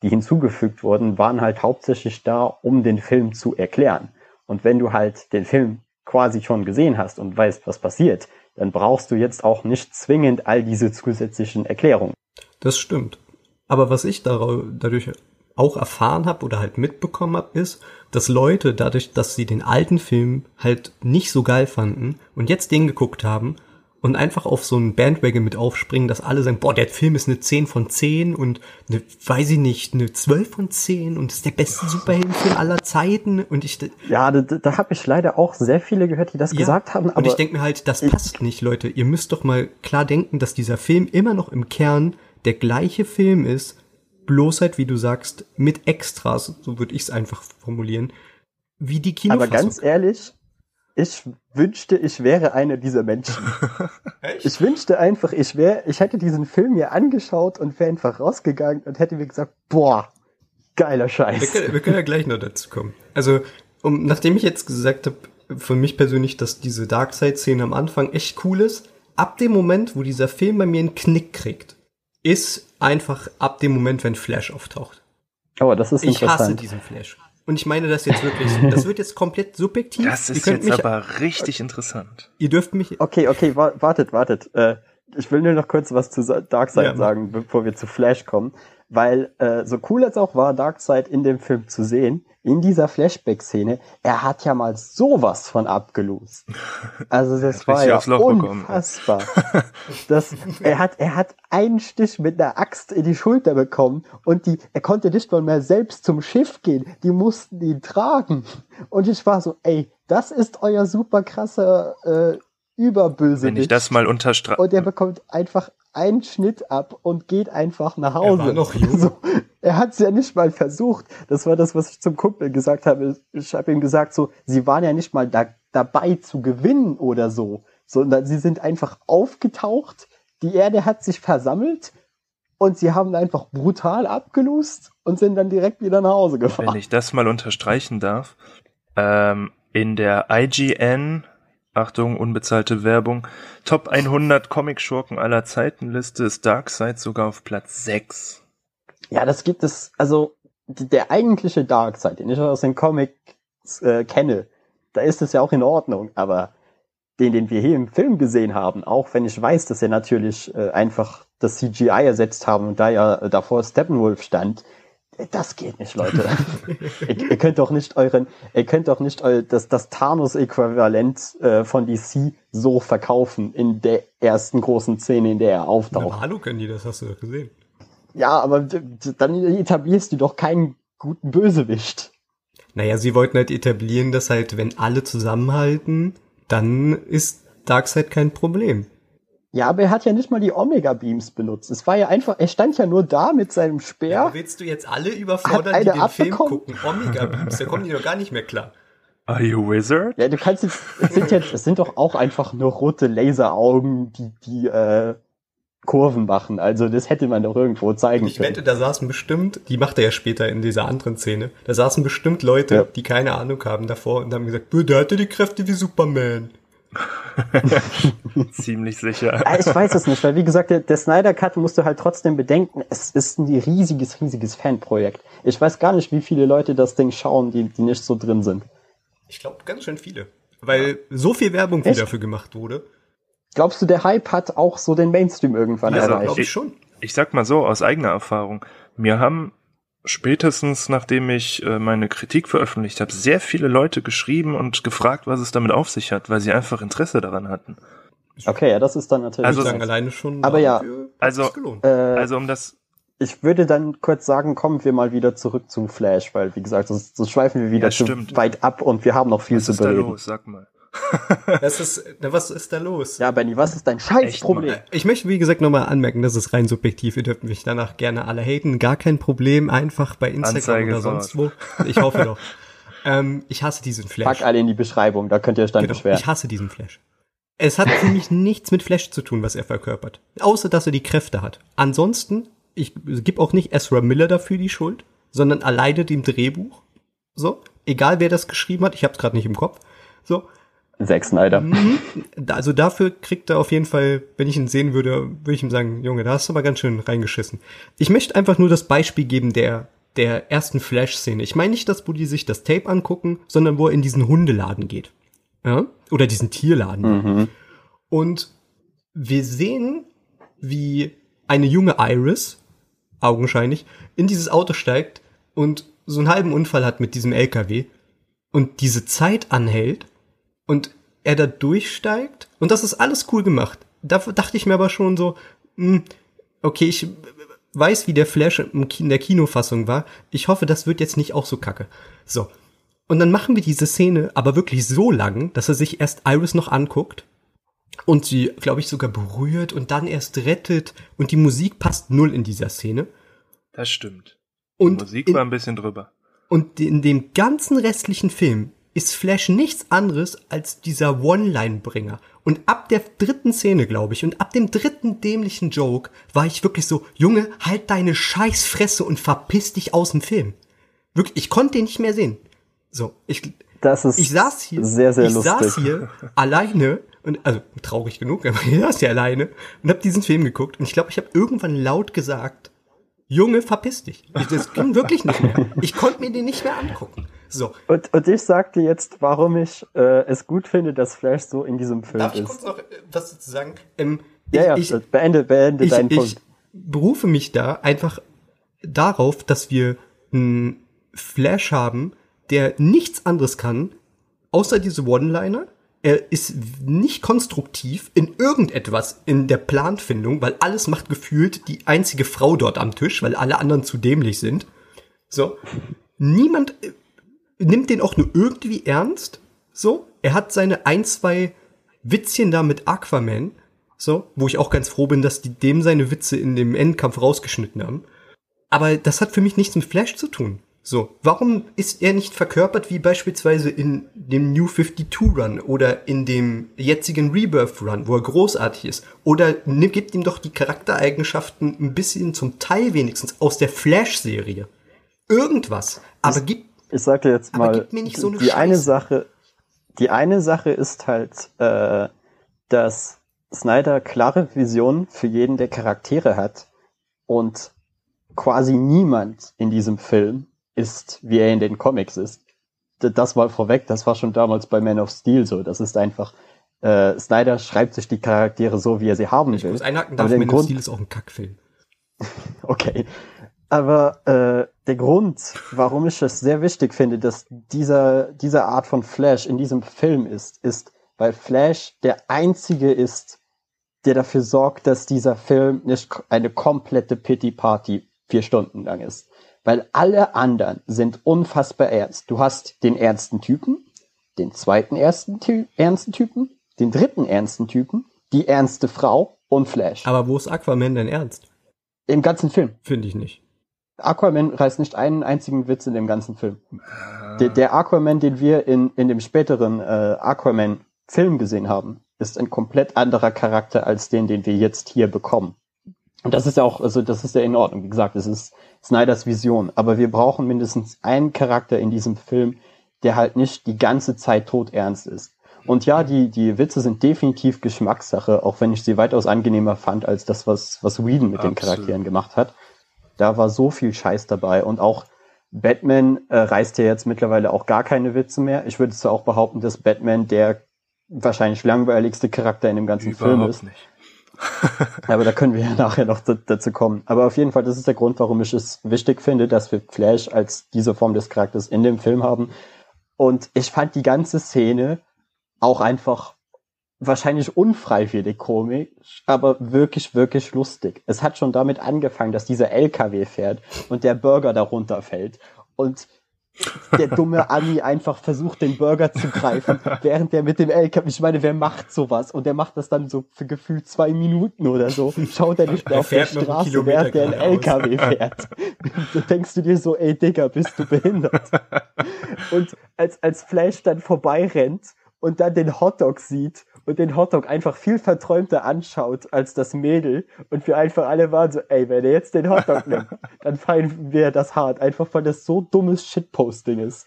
die hinzugefügt wurden, waren halt hauptsächlich da, um den Film zu erklären. Und wenn du halt den Film quasi schon gesehen hast und weißt, was passiert, dann brauchst du jetzt auch nicht zwingend all diese zusätzlichen Erklärungen. Das stimmt. Aber was ich dadurch auch erfahren habe oder halt mitbekommen habe, ist, dass Leute dadurch, dass sie den alten Film halt nicht so geil fanden und jetzt den geguckt haben und einfach auf so einen Bandwagon mit aufspringen, dass alle sagen, boah, der Film ist eine 10 von 10 und eine, weiß ich nicht, eine 12 von 10 und ist der beste Superheldenfilm aller Zeiten und ich... Ja, da, da habe ich leider auch sehr viele gehört, die das ja, gesagt haben. Aber und ich denke mir halt, das passt nicht, Leute. Ihr müsst doch mal klar denken, dass dieser Film immer noch im Kern der gleiche Film ist, bloß halt, wie du sagst, mit Extras, so würde ich es einfach formulieren, wie die Kinofassung. Aber ganz ehrlich, ich wünschte, ich wäre einer dieser Menschen. Echt? Ich wünschte einfach, ich wäre, ich hätte diesen Film mir angeschaut und wäre einfach rausgegangen und hätte mir gesagt, boah, geiler Scheiß. Wir können, wir können ja gleich noch dazu kommen. Also, um, nachdem ich jetzt gesagt habe, für mich persönlich, dass diese Darkseid-Szene am Anfang echt cool ist, ab dem Moment, wo dieser Film bei mir einen Knick kriegt, ist einfach ab dem Moment, wenn Flash auftaucht. Oh, das ist ich interessant. Ich hasse diesen Flash. Und ich meine das jetzt wirklich, das wird jetzt komplett subjektiv. Das ist jetzt mich, aber richtig interessant. Ihr dürft mich. Okay, okay, wartet, wartet. Äh, ich will nur noch kurz was zu Darkseid ja. sagen, bevor wir zu Flash kommen. Weil äh, so cool es auch war, Darkseid in dem Film zu sehen, in dieser Flashback-Szene, er hat ja mal sowas von abgelost. Also das war ja unfassbar. das, er hat, er hat einen Stich mit einer Axt in die Schulter bekommen und die, er konnte nicht mal mehr selbst zum Schiff gehen. Die mussten ihn tragen. Und ich war so, ey, das ist euer super krasser äh, Überböse. Wenn ich das mal unterstreiche. Und er bekommt einfach einen Schnitt ab und geht einfach nach Hause. Er, war noch jung. So, er hat es ja nicht mal versucht. Das war das, was ich zum Kumpel gesagt habe. Ich habe ihm gesagt, so, sie waren ja nicht mal da, dabei zu gewinnen oder so, sondern sie sind einfach aufgetaucht. Die Erde hat sich versammelt und sie haben einfach brutal abgelust und sind dann direkt wieder nach Hause gefahren. Wenn ich das mal unterstreichen darf, ähm, in der IGN Achtung, unbezahlte Werbung. Top 100 Comic-Schurken aller Zeiten Liste ist Darkseid sogar auf Platz 6. Ja, das gibt es, also der eigentliche Darkseid, den ich aus den Comics äh, kenne, da ist es ja auch in Ordnung, aber den, den wir hier im Film gesehen haben, auch wenn ich weiß, dass er natürlich äh, einfach das CGI ersetzt haben und da ja davor Steppenwolf stand, das geht nicht, Leute. ihr, ihr, könnt doch nicht euren, ihr könnt doch nicht eu, das, das Thanos-Äquivalent äh, von DC so verkaufen in der ersten großen Szene, in der er auftaucht. Na, hallo können die, das hast du doch gesehen. Ja, aber dann etablierst du doch keinen guten Bösewicht. Naja, sie wollten halt etablieren, dass halt, wenn alle zusammenhalten, dann ist Darkseid kein Problem. Ja, aber er hat ja nicht mal die Omega-Beams benutzt. Es war ja einfach, er stand ja nur da mit seinem Speer. Ja, willst du jetzt alle überfordern, die den Film gucken? Omega-Beams, da kommen die doch gar nicht mehr klar. Are you a wizard? Ja, du kannst jetzt, es sind jetzt, es sind doch auch einfach nur rote Laseraugen, die, die, äh, Kurven machen. Also das hätte man doch irgendwo zeigen ich können. Ich wette, da saßen bestimmt, die macht er ja später in dieser anderen Szene, da saßen bestimmt Leute, ja. die keine Ahnung haben davor und haben gesagt, der hatte die Kräfte wie Superman. Ziemlich sicher. Ja, ich weiß es nicht, weil wie gesagt, der, der Snyder Cut musst du halt trotzdem bedenken, es ist ein riesiges, riesiges Fanprojekt. Ich weiß gar nicht, wie viele Leute das Ding schauen, die, die nicht so drin sind. Ich glaube, ganz schön viele. Weil so viel Werbung wie dafür gemacht wurde. Glaubst du, der Hype hat auch so den Mainstream irgendwann ja, erreicht? Glaube ich schon. Ich sag mal so, aus eigener Erfahrung. Mir haben spätestens nachdem ich äh, meine Kritik veröffentlicht habe, sehr viele Leute geschrieben und gefragt, was es damit auf sich hat, weil sie einfach Interesse daran hatten. Okay, ja, das ist dann natürlich. Also sagen, alleine schon. Aber ja, also, äh, also um das. Ich würde dann kurz sagen, kommen wir mal wieder zurück zu Flash, weil wie gesagt, so, so schweifen wir wieder ja, zu weit ab und wir haben noch viel was zu bereden. Was ist da los? Sag mal. Das ist, na, was ist da los? Ja, Benny, was ist dein Scheißproblem? Ich möchte, wie gesagt, nochmal anmerken, das ist rein subjektiv. Ihr dürft mich danach gerne alle haten. Gar kein Problem. Einfach bei Instagram Anzeige oder sonst wo. Ich hoffe doch. ähm, ich hasse diesen Flash. Pack alle in die Beschreibung, da könnt ihr euch dann genau, beschweren. Ich hasse diesen Flash. Es hat für mich nichts mit Flash zu tun, was er verkörpert. Außer, dass er die Kräfte hat. Ansonsten, ich gebe auch nicht Ezra Miller dafür die Schuld, sondern alleine dem Drehbuch. So, egal wer das geschrieben hat, ich habe es gerade nicht im Kopf. So, Zack Snyder. Mhm. Also dafür kriegt er auf jeden Fall, wenn ich ihn sehen würde, würde ich ihm sagen, Junge, da hast du aber ganz schön reingeschissen. Ich möchte einfach nur das Beispiel geben der der ersten Flash-Szene. Ich meine nicht, dass wo die sich das Tape angucken, sondern wo er in diesen Hundeladen geht. Ja? Oder diesen Tierladen. Mhm. Und wir sehen, wie eine junge Iris, augenscheinlich, in dieses Auto steigt und so einen halben Unfall hat mit diesem LKW und diese Zeit anhält und er da durchsteigt und das ist alles cool gemacht. Da dachte ich mir aber schon so, mh, hm, okay, ich weiß, wie der Flash in der Kinofassung war. Ich hoffe, das wird jetzt nicht auch so kacke. So. Und dann machen wir diese Szene aber wirklich so lang, dass er sich erst Iris noch anguckt und sie, glaube ich, sogar berührt und dann erst rettet und die Musik passt null in dieser Szene. Das stimmt. Die und Musik war ein bisschen drüber. Und in dem ganzen restlichen Film ist Flash nichts anderes als dieser One-Line-Bringer. Und ab der dritten Szene, glaube ich, und ab dem dritten dämlichen Joke war ich wirklich so, Junge, halt deine Scheißfresse und verpiss dich aus dem Film. Wirklich, ich konnte den nicht mehr sehen. So, ich, das ist ich saß hier, sehr, sehr ich lustig. saß hier alleine und also traurig genug, aber ich saß hier alleine und habe diesen Film geguckt und ich glaube, ich habe irgendwann laut gesagt, Junge, verpiss dich. Das ging wirklich nicht mehr. Ich konnte mir den nicht mehr angucken. So. Und, und ich sagte jetzt, warum ich äh, es gut finde, dass Flash so in diesem Film Darf ist. Darf ich kurz noch äh, was dazu sagen? Ähm, ja, ja, ich, beende, beende ich, deinen ich Punkt. Ich berufe mich da einfach darauf, dass wir einen Flash haben, der nichts anderes kann, außer diese One-Liner. Er ist nicht konstruktiv in irgendetwas in der Planfindung, weil alles macht gefühlt die einzige Frau dort am Tisch, weil alle anderen zu dämlich sind. So. Niemand äh, nimmt den auch nur irgendwie ernst. So, er hat seine ein, zwei Witzchen da mit Aquaman. So, wo ich auch ganz froh bin, dass die dem seine Witze in dem Endkampf rausgeschnitten haben. Aber das hat für mich nichts mit Flash zu tun. So, warum ist er nicht verkörpert wie beispielsweise in dem New 52 Run oder in dem jetzigen Rebirth Run, wo er großartig ist? Oder gibt ihm doch die Charaktereigenschaften ein bisschen zum Teil wenigstens aus der Flash-Serie. Irgendwas. Aber gibt ich sag dir jetzt mal, so die Scheiße. eine Sache, die eine Sache ist halt, äh, dass Snyder klare Visionen für jeden der Charaktere hat und quasi niemand in diesem Film ist, wie er in den Comics ist. Das mal vorweg, das war schon damals bei Man of Steel so. Das ist einfach, äh, Snyder schreibt sich die Charaktere so, wie er sie haben ich will. Ich muss einhaken darf, Man Grund of Steel ist auch ein Kackfilm. okay. Aber äh, der Grund, warum ich es sehr wichtig finde, dass dieser, diese Art von Flash in diesem Film ist, ist, weil Flash der einzige ist, der dafür sorgt, dass dieser Film nicht eine komplette Pity Party vier Stunden lang ist. Weil alle anderen sind unfassbar ernst. Du hast den ernsten Typen, den zweiten ernsten, Ty ernsten Typen, den dritten ernsten Typen, die ernste Frau und Flash. Aber wo ist Aquaman denn ernst? Im ganzen Film. Finde ich nicht. Aquaman reißt nicht einen einzigen Witz in dem ganzen Film. Der, der Aquaman, den wir in, in dem späteren äh, Aquaman-Film gesehen haben, ist ein komplett anderer Charakter als den, den wir jetzt hier bekommen. Und das ist ja auch, also das ist ja in Ordnung. Wie gesagt, es ist Snyders Vision. Aber wir brauchen mindestens einen Charakter in diesem Film, der halt nicht die ganze Zeit todernst ist. Und ja, die, die Witze sind definitiv Geschmackssache, auch wenn ich sie weitaus angenehmer fand als das, was, was Whedon mit Absolut. den Charakteren gemacht hat. Da war so viel Scheiß dabei und auch Batman äh, reißt ja jetzt mittlerweile auch gar keine Witze mehr. Ich würde zwar auch behaupten, dass Batman der wahrscheinlich langweiligste Charakter in dem ganzen Überhaupt Film ist. Nicht. Aber da können wir ja nachher noch dazu kommen. Aber auf jeden Fall, das ist der Grund, warum ich es wichtig finde, dass wir Flash als diese Form des Charakters in dem Film haben. Und ich fand die ganze Szene auch einfach wahrscheinlich unfreiwillig komisch, aber wirklich, wirklich lustig. Es hat schon damit angefangen, dass dieser LKW fährt und der Burger darunter fällt. Und der dumme Ami einfach versucht, den Burger zu greifen, während der mit dem LKW, ich meine, wer macht sowas? Und der macht das dann so für gefühlt zwei Minuten oder so. Schaut er nicht mehr auf der Straße, während der ein LKW fährt. da denkst du dir so, ey Digga, bist du behindert? Und als, als Flash dann vorbeirennt und dann den Hotdog sieht und den Hotdog einfach viel verträumter anschaut als das Mädel und wir einfach alle waren so, ey, wenn er jetzt den Hotdog nimmt, dann feiern wir das hart, einfach weil das so dummes Shitposting ist.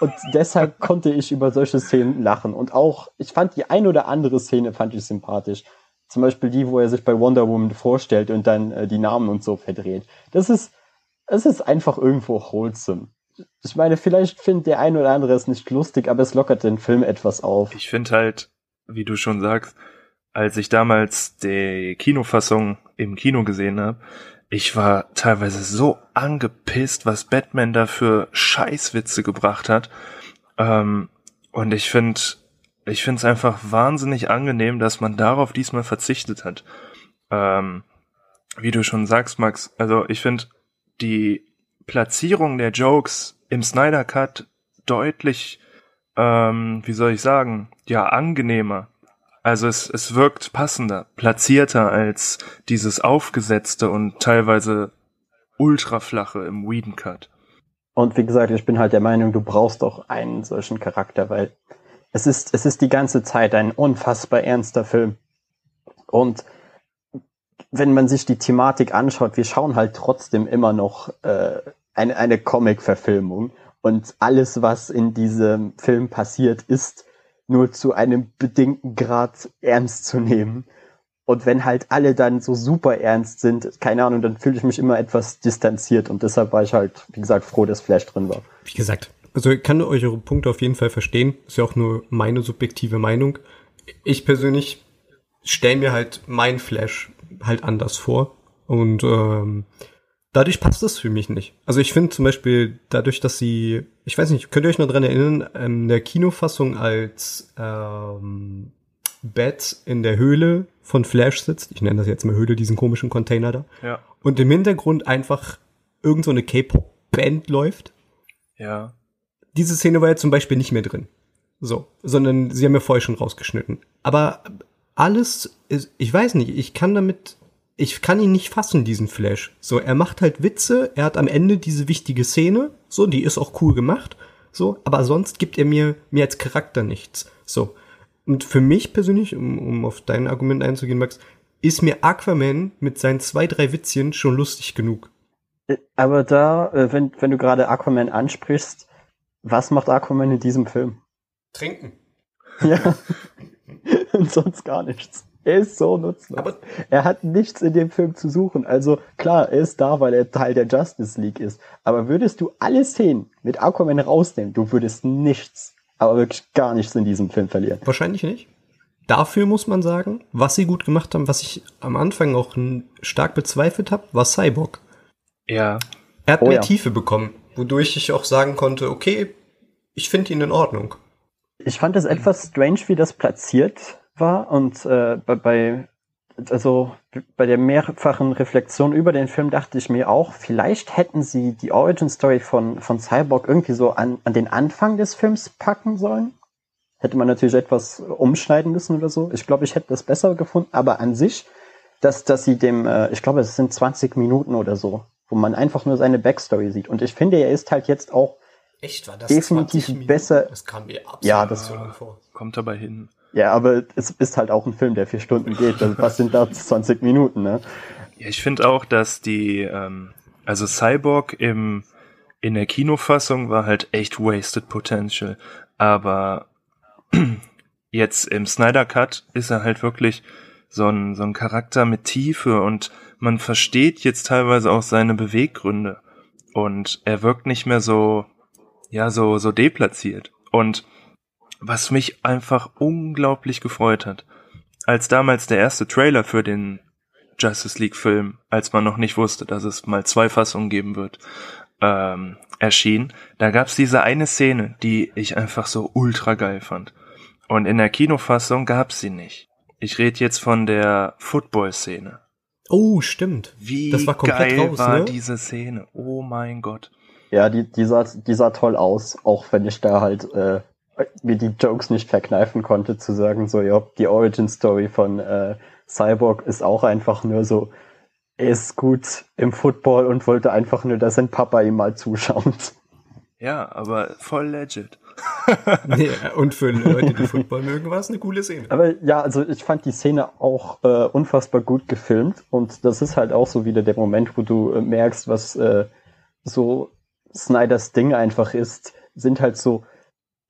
Und deshalb konnte ich über solche Szenen lachen. Und auch, ich fand die ein oder andere Szene fand ich sympathisch. Zum Beispiel die, wo er sich bei Wonder Woman vorstellt und dann äh, die Namen und so verdreht. Das ist, es ist einfach irgendwo wholesome. Ich meine, vielleicht findet der ein oder andere es nicht lustig, aber es lockert den Film etwas auf. Ich finde halt, wie du schon sagst, als ich damals die Kinofassung im Kino gesehen habe, ich war teilweise so angepisst, was Batman da für Scheißwitze gebracht hat. Ähm, und ich finde, ich finde es einfach wahnsinnig angenehm, dass man darauf diesmal verzichtet hat. Ähm, wie du schon sagst, Max, also ich finde die Platzierung der Jokes im Snyder Cut deutlich ähm, wie soll ich sagen, ja, angenehmer. Also es, es wirkt passender, platzierter als dieses aufgesetzte und teilweise ultraflache im Whedon Cut. Und wie gesagt, ich bin halt der Meinung, du brauchst auch einen solchen Charakter, weil es ist, es ist die ganze Zeit ein unfassbar ernster Film. Und wenn man sich die Thematik anschaut, wir schauen halt trotzdem immer noch äh, eine, eine Comic-Verfilmung. Und alles, was in diesem Film passiert, ist nur zu einem bedingten Grad ernst zu nehmen. Und wenn halt alle dann so super ernst sind, keine Ahnung, dann fühle ich mich immer etwas distanziert und deshalb war ich halt, wie gesagt, froh, dass Flash drin war. Wie gesagt, also ich kann eure Punkte auf jeden Fall verstehen. Ist ja auch nur meine subjektive Meinung. Ich persönlich stelle mir halt mein Flash halt anders vor. Und ähm, dadurch passt das für mich nicht. Also ich finde zum Beispiel dadurch, dass sie, ich weiß nicht, könnt ihr euch noch dran erinnern, in der Kinofassung als ähm, Beth in der Höhle von Flash sitzt, ich nenne das jetzt mal Höhle, diesen komischen Container da, ja. und im Hintergrund einfach irgend so eine K-Pop-Band läuft. Ja. Diese Szene war ja zum Beispiel nicht mehr drin. So, sondern sie haben ja vorher schon rausgeschnitten. Aber alles ist, ich weiß nicht, ich kann damit ich kann ihn nicht fassen, diesen Flash. So, er macht halt Witze, er hat am Ende diese wichtige Szene, so, die ist auch cool gemacht, so, aber sonst gibt er mir, mir als Charakter nichts. So. Und für mich persönlich, um, um auf dein Argument einzugehen, Max, ist mir Aquaman mit seinen zwei, drei Witzchen schon lustig genug. Äh, aber da, äh, wenn, wenn du gerade Aquaman ansprichst, was macht Aquaman in diesem Film? Trinken. Ja. Und sonst gar nichts. Er ist so nutzlos. Aber er hat nichts in dem Film zu suchen. Also klar, er ist da, weil er Teil der Justice League ist. Aber würdest du alle Szenen mit Aquaman rausnehmen, du würdest nichts, aber wirklich gar nichts in diesem Film verlieren. Wahrscheinlich nicht. Dafür muss man sagen, was sie gut gemacht haben, was ich am Anfang auch stark bezweifelt habe, war Cyborg. Ja. Er hat oh, mehr ja. Tiefe bekommen, wodurch ich auch sagen konnte, okay, ich finde ihn in Ordnung. Ich fand es etwas strange, wie das platziert war und äh, bei, bei also bei der mehrfachen Reflexion über den Film dachte ich mir auch, vielleicht hätten sie die Origin Story von, von Cyborg irgendwie so an, an den Anfang des Films packen sollen. Hätte man natürlich etwas umschneiden müssen oder so. Ich glaube, ich hätte das besser gefunden, aber an sich, dass, dass sie dem, äh, ich glaube, es sind 20 Minuten oder so, wo man einfach nur seine Backstory sieht. Und ich finde, er ist halt jetzt auch Echt, war das definitiv besser. Das kam mir absolut ja, das vor. Kommt dabei hin. Ja, aber es ist halt auch ein Film, der vier Stunden geht. Also was sind da 20 Minuten, ne? Ja, ich finde auch, dass die, ähm, also Cyborg im, in der Kinofassung war halt echt wasted potential. Aber jetzt im Snyder Cut ist er halt wirklich so ein, so ein Charakter mit Tiefe und man versteht jetzt teilweise auch seine Beweggründe. Und er wirkt nicht mehr so, ja, so, so deplatziert. Und was mich einfach unglaublich gefreut hat. Als damals der erste Trailer für den Justice League Film, als man noch nicht wusste, dass es mal zwei Fassungen geben wird, ähm, erschien, da gab's diese eine Szene, die ich einfach so ultra geil fand. Und in der Kinofassung gab's sie nicht. Ich rede jetzt von der Football-Szene. Oh, stimmt. Wie das war geil raus, war ne? diese Szene. Oh mein Gott. Ja, die, die, sah, die sah toll aus, auch wenn ich da halt äh, mir die Jokes nicht verkneifen konnte, zu sagen, so, ja, die Origin Story von äh, Cyborg ist auch einfach nur so, er ist gut im Football und wollte einfach nur, dass sein Papa ihm mal zuschaut. Ja, aber voll legit. ja, und für Leute, die Football mögen, war es eine coole Szene. Aber ja, also ich fand die Szene auch äh, unfassbar gut gefilmt und das ist halt auch so wieder der Moment, wo du äh, merkst, was äh, so Snyders Ding einfach ist, sind halt so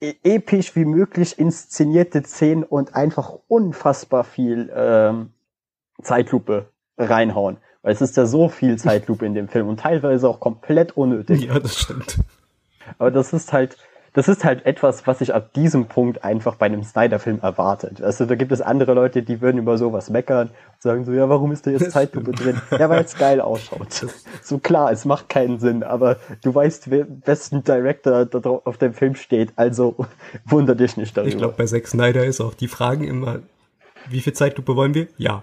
episch wie möglich inszenierte Szenen und einfach unfassbar viel ähm, Zeitlupe reinhauen. Weil es ist ja so viel Zeitlupe in dem Film und teilweise auch komplett unnötig. Ja, das stimmt. Aber das ist halt, das ist halt etwas, was ich ab diesem Punkt einfach bei einem Snyder-Film erwartet. Also da gibt es andere Leute, die würden über sowas meckern und sagen so, ja, warum ist da jetzt Zeitlupe drin? Ja, weil es geil ausschaut. So klar, es macht keinen Sinn, aber du weißt, wer besten Director da auf dem Film steht, also wunder dich nicht darüber. Ich glaube, bei Zack Snyder ist auch die Fragen immer, wie viel Zeitlupe wollen wir? Ja.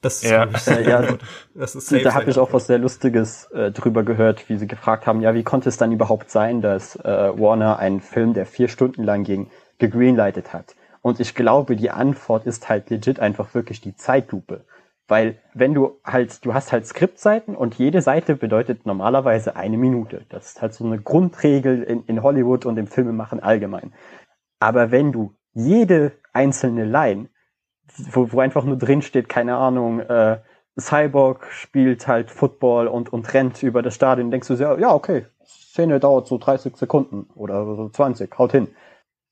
Das ist, ja. Äh, ja, das ist da habe ich auch was sehr Lustiges äh, drüber gehört, wie sie gefragt haben, ja, wie konnte es dann überhaupt sein, dass äh, Warner einen Film, der vier Stunden lang ging, gegreenlightet hat? Und ich glaube, die Antwort ist halt legit einfach wirklich die Zeitlupe. Weil wenn du halt, du hast halt Skriptseiten und jede Seite bedeutet normalerweise eine Minute. Das ist halt so eine Grundregel in, in Hollywood und im Filmemachen allgemein. Aber wenn du jede einzelne Line wo, wo einfach nur drin steht, keine Ahnung, äh, Cyborg spielt halt Football und, und rennt über das Stadion, denkst du ja, ja, okay, Szene dauert so 30 Sekunden oder so 20, haut hin.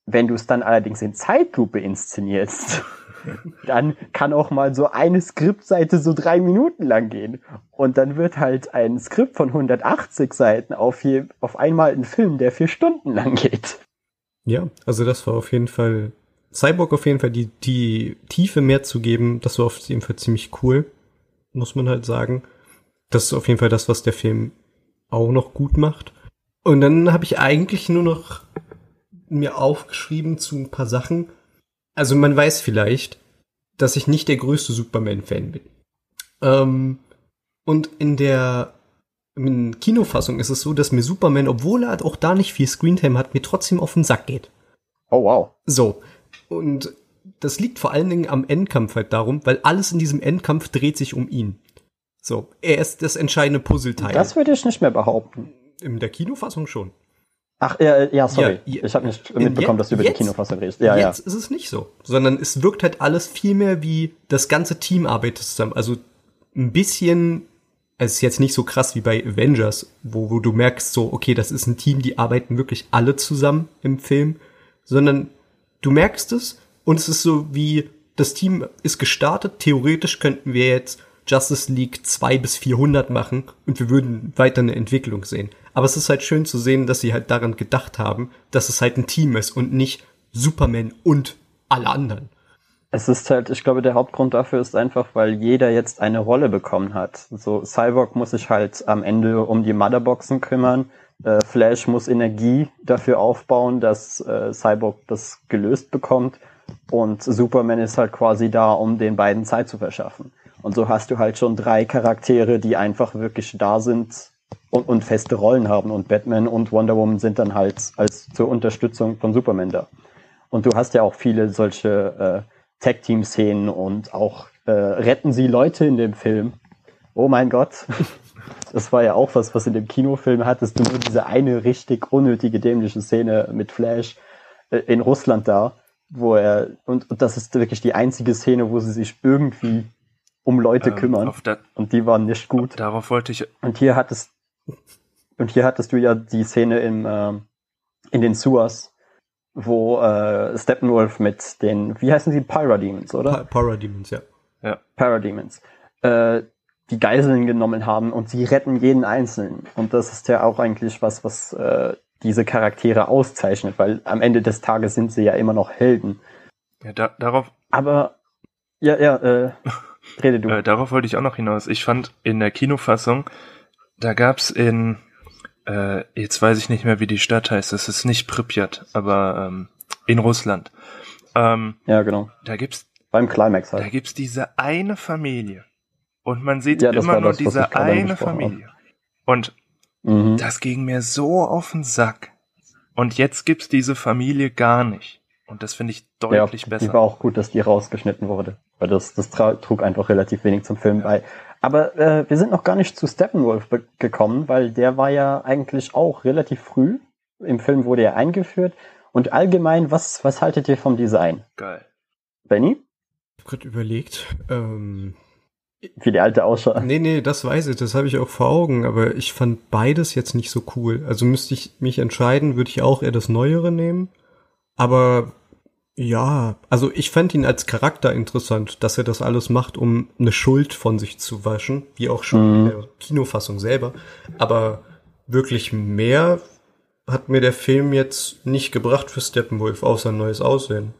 Wenn du es dann allerdings in Zeitlupe inszenierst, dann kann auch mal so eine Skriptseite so drei Minuten lang gehen. Und dann wird halt ein Skript von 180 Seiten auf, je, auf einmal ein Film, der vier Stunden lang geht. Ja, also das war auf jeden Fall Cyborg auf jeden Fall die, die Tiefe mehr zu geben, das war auf jeden Fall ziemlich cool, muss man halt sagen. Das ist auf jeden Fall das, was der Film auch noch gut macht. Und dann habe ich eigentlich nur noch mir aufgeschrieben zu ein paar Sachen. Also man weiß vielleicht, dass ich nicht der größte Superman-Fan bin. Ähm, und in der in Kinofassung ist es so, dass mir Superman, obwohl er auch da nicht viel Screentime hat, mir trotzdem auf den Sack geht. Oh wow. So, und das liegt vor allen Dingen am Endkampf halt darum, weil alles in diesem Endkampf dreht sich um ihn. So, er ist das entscheidende Puzzleteil. Das würde ich nicht mehr behaupten. In der Kinofassung schon. Ach, ja, ja sorry. Ja, ich habe nicht mitbekommen, dass du über jetzt, die Kinofassung redest. Ja, jetzt ja. ist es nicht so, sondern es wirkt halt alles viel mehr wie das ganze Team arbeitet zusammen. Also ein bisschen, es ist jetzt nicht so krass wie bei Avengers, wo, wo du merkst so, okay, das ist ein Team, die arbeiten wirklich alle zusammen im Film, sondern du merkst es und es ist so wie, das Team ist gestartet, theoretisch könnten wir jetzt Justice League 2 bis 400 machen und wir würden weiter eine Entwicklung sehen. Aber es ist halt schön zu sehen, dass sie halt daran gedacht haben, dass es halt ein Team ist und nicht Superman und alle anderen. Es ist halt, ich glaube, der Hauptgrund dafür ist einfach, weil jeder jetzt eine Rolle bekommen hat. So, Cyborg muss sich halt am Ende um die Motherboxen kümmern äh, Flash muss Energie dafür aufbauen, dass äh, Cyborg das gelöst bekommt. Und Superman ist halt quasi da, um den beiden Zeit zu verschaffen. Und so hast du halt schon drei Charaktere, die einfach wirklich da sind und, und feste Rollen haben. Und Batman und Wonder Woman sind dann halt als zur Unterstützung von Superman da. Und du hast ja auch viele solche äh, Tag-Team-Szenen und auch äh, retten sie Leute in dem Film. Oh mein Gott. Das war ja auch was, was in dem Kinofilm hattest du nur diese eine richtig unnötige, dämliche Szene mit Flash äh, in Russland da, wo er, und, und das ist wirklich die einzige Szene, wo sie sich irgendwie um Leute ähm, kümmern. und die waren nicht gut. Darauf wollte ich. Und hier hattest, und hier hattest du ja die Szene im, äh, in den Suas, wo äh, Steppenwolf mit den, wie heißen sie, Pyrademons, oder? Pyrademons, ja. Ja. Parademons. Äh, die Geiseln genommen haben und sie retten jeden Einzelnen. Und das ist ja auch eigentlich was, was äh, diese Charaktere auszeichnet, weil am Ende des Tages sind sie ja immer noch Helden. Ja, da, darauf. Aber ja, ja, äh, rede du. äh, darauf wollte ich auch noch hinaus. Ich fand in der Kinofassung, da gab's in, äh, jetzt weiß ich nicht mehr, wie die Stadt heißt. Das ist nicht Pripyat, aber ähm, in Russland. Ähm, ja, genau. Da gibt's beim Climax halt. Da gibt's diese eine Familie und man sieht ja, immer nur das, diese eine Familie. Und Mhm. Das ging mir so auf den Sack. Und jetzt gibt's diese Familie gar nicht. Und das finde ich deutlich ja, besser. Die war auch gut, dass die rausgeschnitten wurde. Weil das, das trug einfach relativ wenig zum Film bei. Aber äh, wir sind noch gar nicht zu Steppenwolf gekommen, weil der war ja eigentlich auch relativ früh. Im Film wurde er eingeführt. Und allgemein, was, was haltet ihr vom Design? Geil. Benny? Ich habe gerade überlegt. Ähm, Wie der alte ausschaut. Nee, nee, das weiß ich, das habe ich auch vor Augen, aber ich fand beides jetzt nicht so cool. Also müsste ich mich entscheiden, würde ich auch eher das Neuere nehmen. Aber ja, also ich fand ihn als Charakter interessant, dass er das alles macht, um eine Schuld von sich zu waschen, wie auch schon mhm. in der Kinofassung selber. Aber wirklich mehr hat mir der Film jetzt nicht gebracht für Steppenwolf, außer ein neues Aussehen.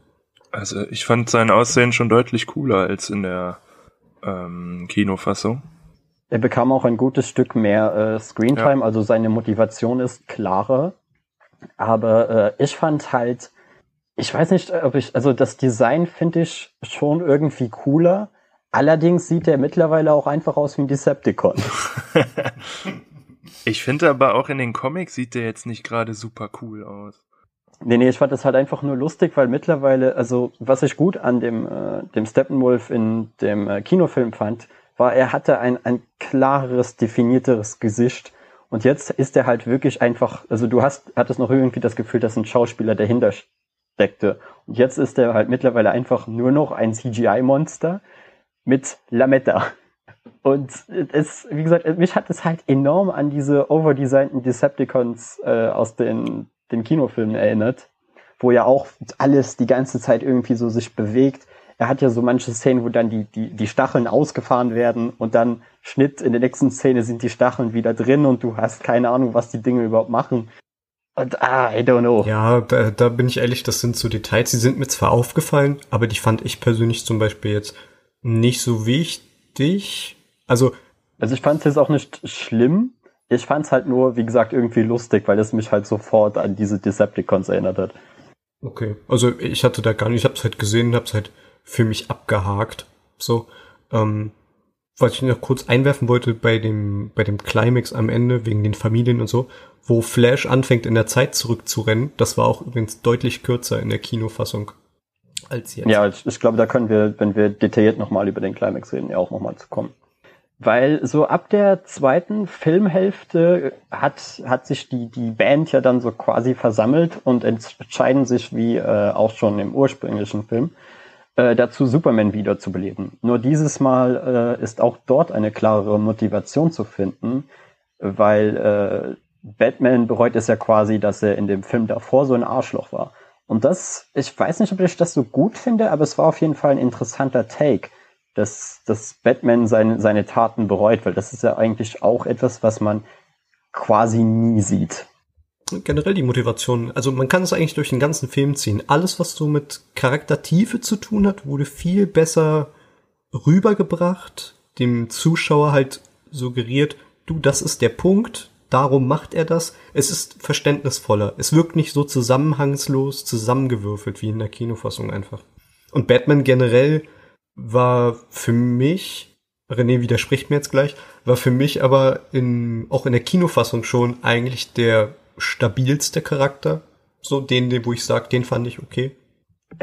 Also ich fand sein Aussehen schon deutlich cooler als in der ähm, Kinofassung. Er bekam auch ein gutes Stück mehr äh, Screentime, ja. also seine Motivation ist klarer. Aber äh, ich fand halt, ich weiß nicht, ob ich, also das Design finde ich schon irgendwie cooler. Allerdings sieht er mittlerweile auch einfach aus wie ein Decepticon. ich finde aber auch in den Comics sieht der jetzt nicht gerade super cool aus. Nee, nee, ich fand das halt einfach nur lustig, weil mittlerweile, also was ich gut an dem, äh, dem Steppenwolf in dem äh, Kinofilm fand, war, er hatte ein, ein klareres, definierteres Gesicht. Und jetzt ist er halt wirklich einfach, also du hast, hattest noch irgendwie das Gefühl, dass ein Schauspieler dahinter steckte. Und jetzt ist er halt mittlerweile einfach nur noch ein CGI-Monster mit Lametta. Und es, wie gesagt, mich hat es halt enorm an diese overdesignten Decepticons äh, aus den den Kinofilmen erinnert, wo ja auch alles die ganze Zeit irgendwie so sich bewegt. Er hat ja so manche Szenen, wo dann die, die, die Stacheln ausgefahren werden und dann Schnitt in der nächsten Szene sind die Stacheln wieder drin und du hast keine Ahnung, was die Dinge überhaupt machen. Und ah, I don't know. Ja, da, da bin ich ehrlich, das sind so Details, die sind mir zwar aufgefallen, aber die fand ich persönlich zum Beispiel jetzt nicht so wichtig. Also. Also ich fand es jetzt auch nicht schlimm, ich fand's halt nur, wie gesagt, irgendwie lustig, weil es mich halt sofort an diese Decepticons erinnert hat. Okay, also ich hatte da gar nicht, ich hab's halt gesehen, hab's halt für mich abgehakt. So, ähm, was ich noch kurz einwerfen wollte bei dem, bei dem Climax am Ende, wegen den Familien und so, wo Flash anfängt in der Zeit zurückzurennen, das war auch übrigens deutlich kürzer in der Kinofassung als jetzt. Ja, ich, ich glaube, da können wir, wenn wir detailliert nochmal über den Climax reden, ja auch nochmal zu kommen. Weil so ab der zweiten Filmhälfte hat, hat sich die, die Band ja dann so quasi versammelt und entscheiden sich, wie äh, auch schon im ursprünglichen Film, äh, dazu Superman wiederzubeleben. Nur dieses Mal äh, ist auch dort eine klarere Motivation zu finden, weil äh, Batman bereut es ja quasi, dass er in dem Film davor so ein Arschloch war. Und das, ich weiß nicht, ob ich das so gut finde, aber es war auf jeden Fall ein interessanter Take dass, dass Batman seine, seine Taten bereut, weil das ist ja eigentlich auch etwas, was man quasi nie sieht. Generell die Motivation, also man kann es eigentlich durch den ganzen Film ziehen. Alles, was so mit Charaktertiefe zu tun hat, wurde viel besser rübergebracht, dem Zuschauer halt suggeriert, du, das ist der Punkt, darum macht er das. Es ist verständnisvoller. Es wirkt nicht so zusammenhangslos, zusammengewürfelt wie in der Kinofassung einfach. Und Batman generell war für mich, René widerspricht mir jetzt gleich, war für mich aber in, auch in der Kinofassung schon eigentlich der stabilste Charakter. So den, wo ich sage, den fand ich okay.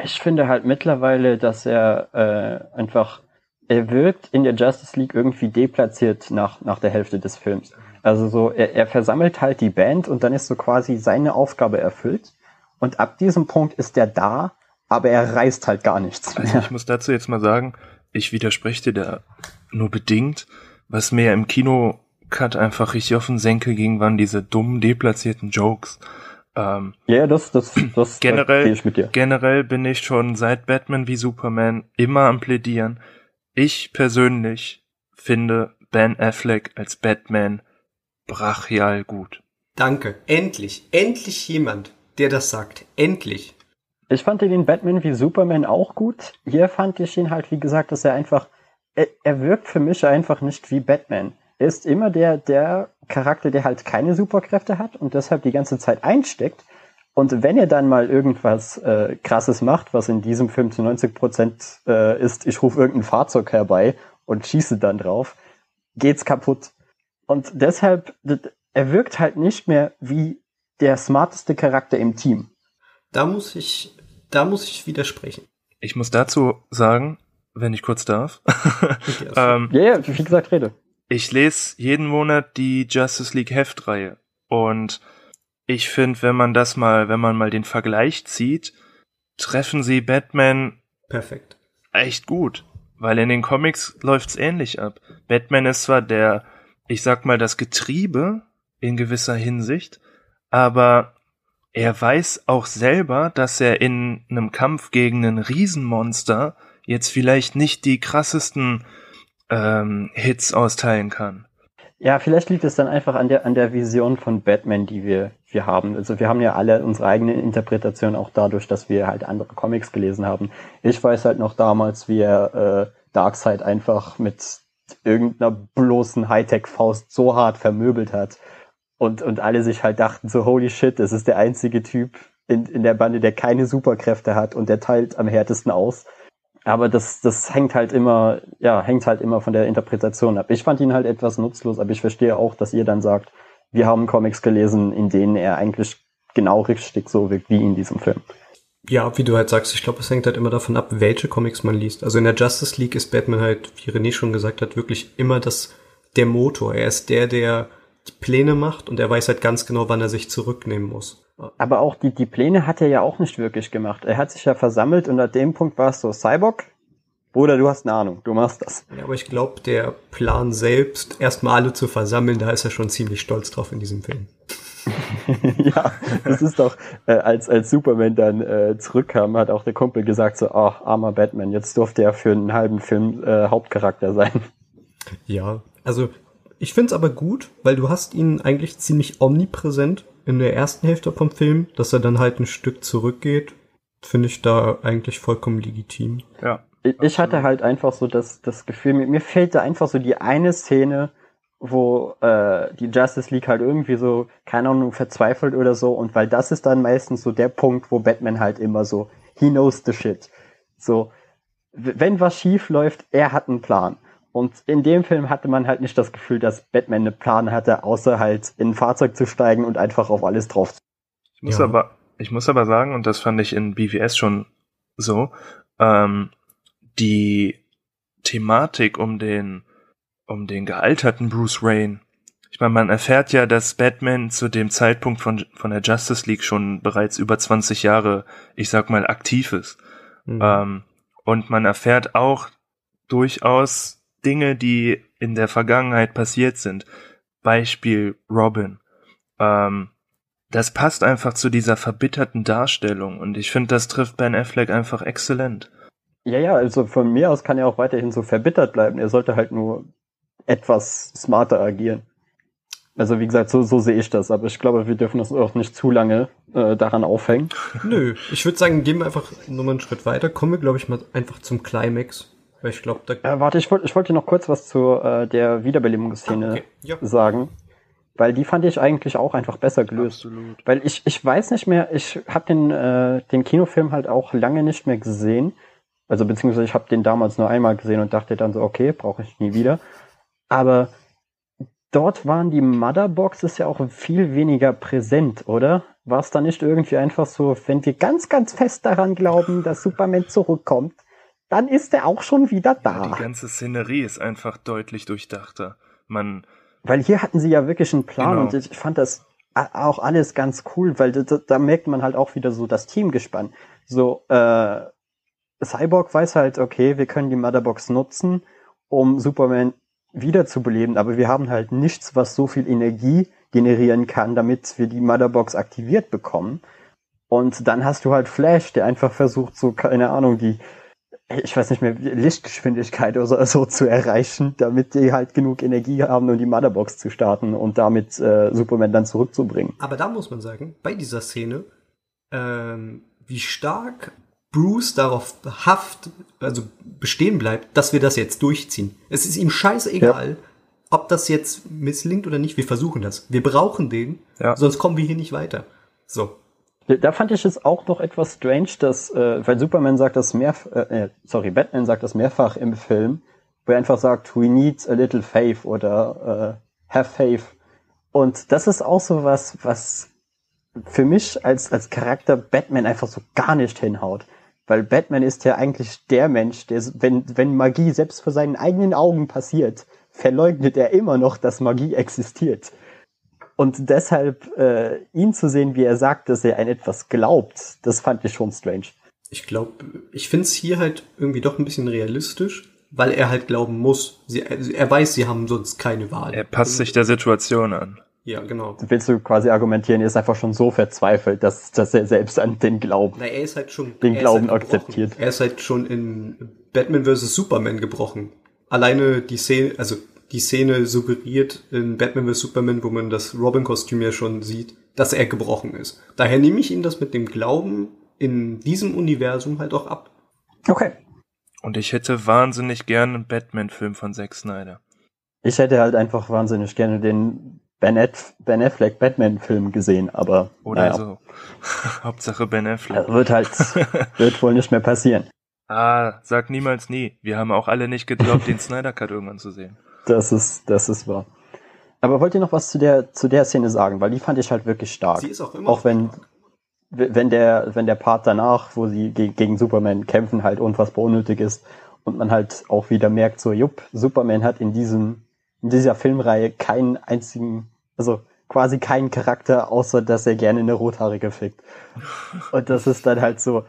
Ich finde halt mittlerweile, dass er äh, einfach, er wirkt in der Justice League irgendwie deplatziert nach, nach der Hälfte des Films. Also so, er, er versammelt halt die Band und dann ist so quasi seine Aufgabe erfüllt. Und ab diesem Punkt ist er da aber er reißt halt gar nichts. Also ich muss dazu jetzt mal sagen, ich widerspreche dir da nur bedingt. Was mir im Kino-Cut einfach richtig auf den Senkel ging, waren diese dummen, deplatzierten Jokes. Ähm, ja, das, das, das generell, ich mit dir. Generell bin ich schon seit Batman wie Superman immer am plädieren. Ich persönlich finde Ben Affleck als Batman brachial gut. Danke. Endlich. Endlich jemand, der das sagt. Endlich. Ich fand den Batman wie Superman auch gut. Hier fand ich ihn halt, wie gesagt, dass er einfach, er, er wirkt für mich einfach nicht wie Batman. Er ist immer der, der Charakter, der halt keine Superkräfte hat und deshalb die ganze Zeit einsteckt. Und wenn er dann mal irgendwas äh, Krasses macht, was in diesem Film zu 90 Prozent äh, ist, ich rufe irgendein Fahrzeug herbei und schieße dann drauf, geht's kaputt. Und deshalb, er wirkt halt nicht mehr wie der smarteste Charakter im Team. Da muss ich, da muss ich widersprechen. Ich muss dazu sagen, wenn ich kurz darf. ähm, ja, ja, wie gesagt, rede. Ich lese jeden Monat die Justice League Heftreihe und ich finde, wenn man das mal, wenn man mal den Vergleich zieht, treffen sie Batman perfekt. Echt gut, weil in den Comics läuft's ähnlich ab. Batman ist zwar der, ich sag mal, das Getriebe in gewisser Hinsicht, aber er weiß auch selber, dass er in einem Kampf gegen ein Riesenmonster jetzt vielleicht nicht die krassesten ähm, Hits austeilen kann. Ja, vielleicht liegt es dann einfach an der, an der Vision von Batman, die wir, wir haben. Also wir haben ja alle unsere eigene Interpretation auch dadurch, dass wir halt andere Comics gelesen haben. Ich weiß halt noch damals, wie er äh, Darkseid einfach mit irgendeiner bloßen Hightech-Faust so hart vermöbelt hat. Und, und alle sich halt dachten so, holy shit, das ist der einzige Typ in, in der Bande, der keine Superkräfte hat und der teilt am härtesten aus aber das, das hängt halt immer, ja, hängt halt immer von der Interpretation ab. Ich fand ihn halt etwas nutzlos, aber ich verstehe auch, dass ihr dann sagt, wir haben Comics gelesen, in denen er eigentlich genau richtig so wirkt wie in diesem Film. Ja, wie du halt sagst, ich glaube, es hängt halt immer davon ab, welche Comics man liest. Also in der Justice League ist Batman halt, wie René schon gesagt hat, wirklich immer das, der Motor. Er ist der, der Pläne macht und er weiß halt ganz genau, wann er sich zurücknehmen muss. Aber auch die, die Pläne hat er ja auch nicht wirklich gemacht. Er hat sich ja versammelt und an dem Punkt war es so, Cyborg, Bruder, du hast eine Ahnung, du machst das. Ja, aber ich glaube, der Plan selbst, erstmal alle zu versammeln, da ist er schon ziemlich stolz drauf in diesem Film. ja, das ist doch, äh, als, als Superman dann äh, zurückkam, hat auch der Kumpel gesagt so, ach, armer Batman, jetzt durfte er für einen halben Film äh, Hauptcharakter sein. Ja, also ich find's aber gut, weil du hast ihn eigentlich ziemlich omnipräsent in der ersten Hälfte vom Film, dass er dann halt ein Stück zurückgeht, finde ich da eigentlich vollkommen legitim. Ja. Ich, ich hatte halt einfach so das, das Gefühl, mir, mir fehlt da einfach so die eine Szene, wo äh, die Justice League halt irgendwie so, keine Ahnung, verzweifelt oder so. Und weil das ist dann meistens so der Punkt, wo Batman halt immer so, he knows the shit. So, wenn was schief läuft, er hat einen Plan. Und in dem Film hatte man halt nicht das Gefühl, dass Batman einen Plan hatte, außer halt in ein Fahrzeug zu steigen und einfach auf alles drauf zu. Ich muss ja. aber, ich muss aber sagen, und das fand ich in BVS schon so, ähm, die Thematik um den, um den gealterten Bruce Wayne. Ich meine, man erfährt ja, dass Batman zu dem Zeitpunkt von, von der Justice League schon bereits über 20 Jahre, ich sag mal, aktiv ist. Mhm. Ähm, und man erfährt auch durchaus Dinge, die in der Vergangenheit passiert sind. Beispiel Robin. Ähm, das passt einfach zu dieser verbitterten Darstellung und ich finde, das trifft Ben Affleck einfach exzellent. Ja, ja, also von mir aus kann er auch weiterhin so verbittert bleiben. Er sollte halt nur etwas smarter agieren. Also wie gesagt, so, so sehe ich das, aber ich glaube, wir dürfen uns auch nicht zu lange äh, daran aufhängen. Nö, ich würde sagen, gehen wir einfach nur mal einen Schritt weiter. Kommen wir, glaube ich, mal einfach zum Climax. Weil ich glaube, da. Äh, warte, ich wollte ich wollte noch kurz was zu äh, der Wiederbelebungsszene ah, okay. ja. sagen. Weil die fand ich eigentlich auch einfach besser gelöst. Absolut. Weil ich, ich weiß nicht mehr, ich habe den, äh, den Kinofilm halt auch lange nicht mehr gesehen. Also beziehungsweise ich habe den damals nur einmal gesehen und dachte dann so, okay, brauche ich nie wieder. Aber dort waren die Motherboxes ja auch viel weniger präsent, oder? War es da nicht irgendwie einfach so, wenn wir ganz, ganz fest daran glauben, dass Superman zurückkommt, dann ist er auch schon wieder da. Ja, die ganze Szenerie ist einfach deutlich durchdachter. Man. Weil hier hatten sie ja wirklich einen Plan genau. und ich fand das auch alles ganz cool, weil da, da merkt man halt auch wieder so das Teamgespann. So, äh, Cyborg weiß halt, okay, wir können die Motherbox nutzen, um Superman wiederzubeleben, aber wir haben halt nichts, was so viel Energie generieren kann, damit wir die Motherbox aktiviert bekommen. Und dann hast du halt Flash, der einfach versucht, so, keine Ahnung, die ich weiß nicht mehr, Lichtgeschwindigkeit oder so zu erreichen, damit die halt genug Energie haben, um die Motherbox zu starten und damit äh, Superman dann zurückzubringen. Aber da muss man sagen, bei dieser Szene, ähm, wie stark Bruce darauf haft, also bestehen bleibt, dass wir das jetzt durchziehen. Es ist ihm scheißegal, ja. ob das jetzt misslingt oder nicht. Wir versuchen das. Wir brauchen den, ja. sonst kommen wir hier nicht weiter. So. Da fand ich es auch noch etwas strange, dass, äh, weil Superman sagt das mehr, äh, äh, sorry, Batman sagt das mehrfach im Film, wo er einfach sagt, we need a little faith oder äh, have faith. Und das ist auch so was, was für mich als, als Charakter Batman einfach so gar nicht hinhaut. Weil Batman ist ja eigentlich der Mensch, der, wenn, wenn Magie selbst vor seinen eigenen Augen passiert, verleugnet er immer noch, dass Magie existiert. Und deshalb äh, ihn zu sehen, wie er sagt, dass er an etwas glaubt, das fand ich schon strange. Ich glaube, ich finde es hier halt irgendwie doch ein bisschen realistisch, weil er halt glauben muss. Sie, er weiß, sie haben sonst keine Wahl. Er passt sich der Situation an. Ja, genau. Willst du quasi argumentieren, er ist einfach schon so verzweifelt, dass, dass er selbst an den Glauben, Na, er ist halt schon, den Glauben halt akzeptiert. Er ist halt schon in Batman vs. Superman gebrochen. Alleine die Szene, also die Szene suggeriert in Batman vs. Superman, wo man das Robin-Kostüm ja schon sieht, dass er gebrochen ist. Daher nehme ich ihm das mit dem Glauben in diesem Universum halt auch ab. Okay. Und ich hätte wahnsinnig gerne einen Batman-Film von Zack Snyder. Ich hätte halt einfach wahnsinnig gerne den Ben, Ed, ben Affleck Batman-Film gesehen, aber. Oder naja. so. Hauptsache Ben Affleck. Das wird halt, wird wohl nicht mehr passieren. Ah, sag niemals nie. Wir haben auch alle nicht geglaubt, den Snyder Cut irgendwann zu sehen. Das ist, das ist wahr. Aber wollt ihr noch was zu der, zu der Szene sagen? Weil die fand ich halt wirklich stark. Sie ist auch immer auch wenn, wenn der, wenn der Part danach, wo sie ge gegen Superman kämpfen, halt unfassbar unnötig ist und man halt auch wieder merkt, so, jupp, Superman hat in diesem, in dieser Filmreihe keinen einzigen also quasi keinen Charakter, außer dass er gerne eine Rothaarige fickt. Und das ist dann halt so,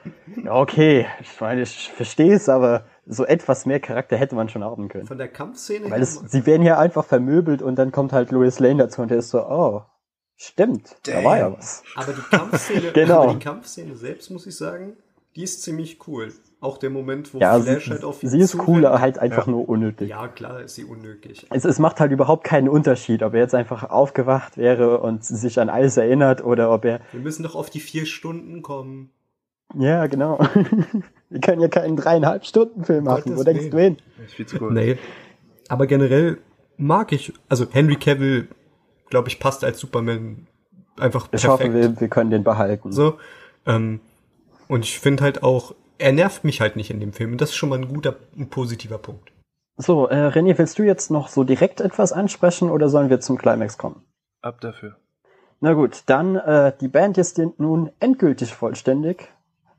okay, ich meine, ich verstehe es, aber so etwas mehr Charakter hätte man schon haben können. Von der Kampfszene? Weil es, sie werden ja einfach vermöbelt und dann kommt halt Louis Lane dazu und der ist so, oh, stimmt, Damn. da war ja was. Aber die Kampfszene, genau. aber die Kampfszene selbst, muss ich sagen, die ist ziemlich cool. Auch der Moment, wo ja, Flash sie, halt auf Sie ist cool, aber halt einfach ja. nur unnötig. Ja, klar ist sie unnötig. Es, es macht halt überhaupt keinen Unterschied, ob er jetzt einfach aufgewacht wäre und sich an alles erinnert oder ob er. Wir müssen doch auf die vier Stunden kommen. Ja, genau. Wir können ja keinen dreieinhalb Stunden Film machen. Gottes Wo denkst du hin? Cool. Nee. Aber generell mag ich, also Henry Cavill, glaube ich, passt als Superman einfach perfekt. Ich hoffe, wir, wir können den behalten. So. Ähm, und ich finde halt auch, er nervt mich halt nicht in dem Film. Und das ist schon mal ein guter, ein positiver Punkt. So, äh, René, willst du jetzt noch so direkt etwas ansprechen oder sollen wir zum Climax kommen? Ab dafür. Na gut, dann äh, die Band ist nun endgültig vollständig,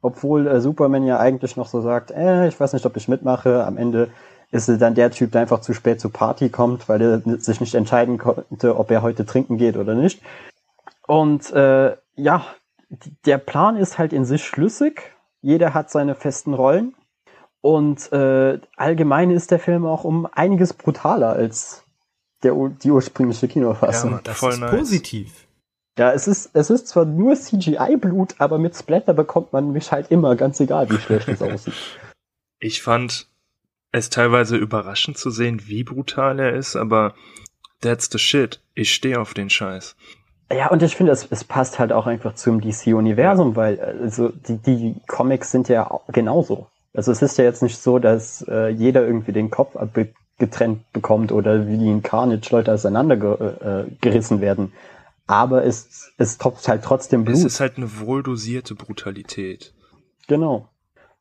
obwohl äh, Superman ja eigentlich noch so sagt, äh, ich weiß nicht, ob ich mitmache. Am Ende ist er dann der Typ, der einfach zu spät zur Party kommt, weil er sich nicht entscheiden konnte, ob er heute trinken geht oder nicht. Und äh, ja, der Plan ist halt in sich schlüssig jeder hat seine festen Rollen. Und äh, allgemein ist der Film auch um einiges brutaler als der, die ursprüngliche Kinofassung. Ja, das ist nice. positiv. Ja, es ist, es ist zwar nur CGI-Blut, aber mit Splatter bekommt man mich halt immer, ganz egal, wie schlecht es aussieht. Ich fand es teilweise überraschend zu sehen, wie brutal er ist, aber that's the shit. Ich stehe auf den Scheiß. Ja, und ich finde, es, es passt halt auch einfach zum DC-Universum, weil also die, die Comics sind ja genauso. Also es ist ja jetzt nicht so, dass äh, jeder irgendwie den Kopf getrennt bekommt oder wie die in Carnage Leute auseinandergerissen äh, werden. Aber es, es tropft halt trotzdem Blut. Es ist halt eine wohldosierte Brutalität. Genau.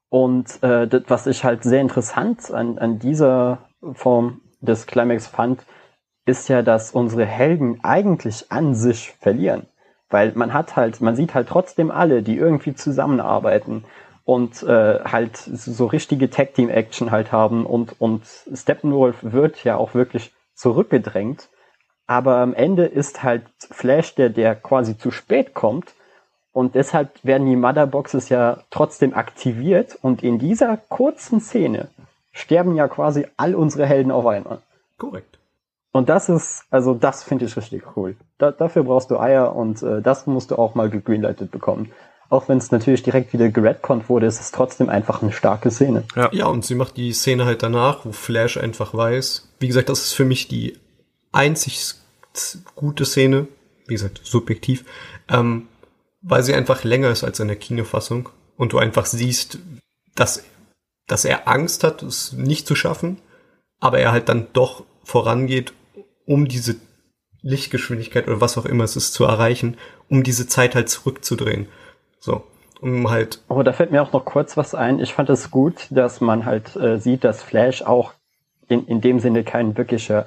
Und äh, das, was ich halt sehr interessant an, an dieser Form des Climax fand, ist ja, dass unsere Helden eigentlich an sich verlieren. Weil man hat halt, man sieht halt trotzdem alle, die irgendwie zusammenarbeiten und äh, halt so richtige Tag-Team-Action halt haben und, und Steppenwolf wird ja auch wirklich zurückgedrängt. Aber am Ende ist halt Flash der, der quasi zu spät kommt und deshalb werden die Motherboxes ja trotzdem aktiviert und in dieser kurzen Szene sterben ja quasi all unsere Helden auf einmal. Korrekt. Und das ist, also das finde ich richtig cool. Da, dafür brauchst du Eier und äh, das musst du auch mal gegreenlightet bekommen. Auch wenn es natürlich direkt wieder geredconnt wurde, ist es trotzdem einfach eine starke Szene. Ja. ja, und sie macht die Szene halt danach, wo Flash einfach weiß. Wie gesagt, das ist für mich die einzig gute Szene, wie gesagt, subjektiv, ähm, weil sie einfach länger ist als in der Kinofassung und du einfach siehst, dass, dass er Angst hat, es nicht zu schaffen, aber er halt dann doch vorangeht um diese Lichtgeschwindigkeit oder was auch immer es ist zu erreichen, um diese Zeit halt zurückzudrehen. So, um halt. Aber da fällt mir auch noch kurz was ein. Ich fand es gut, dass man halt äh, sieht, dass Flash auch in, in dem Sinne kein wirklicher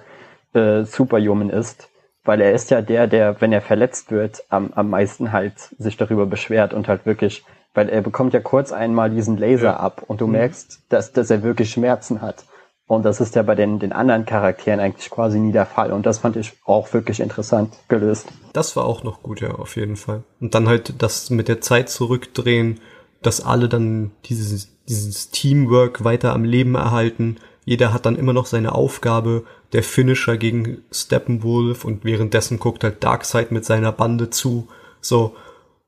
äh, Superhuman ist, weil er ist ja der, der, wenn er verletzt wird, am, am meisten halt sich darüber beschwert und halt wirklich, weil er bekommt ja kurz einmal diesen Laser ja. ab und du mhm. merkst, dass, dass er wirklich Schmerzen hat. Und das ist ja bei den, den anderen Charakteren eigentlich quasi nie der Fall. Und das fand ich auch wirklich interessant gelöst. Das war auch noch gut, ja, auf jeden Fall. Und dann halt das mit der Zeit zurückdrehen, dass alle dann dieses, dieses Teamwork weiter am Leben erhalten. Jeder hat dann immer noch seine Aufgabe, der Finisher gegen Steppenwolf und währenddessen guckt halt Darkseid mit seiner Bande zu. So,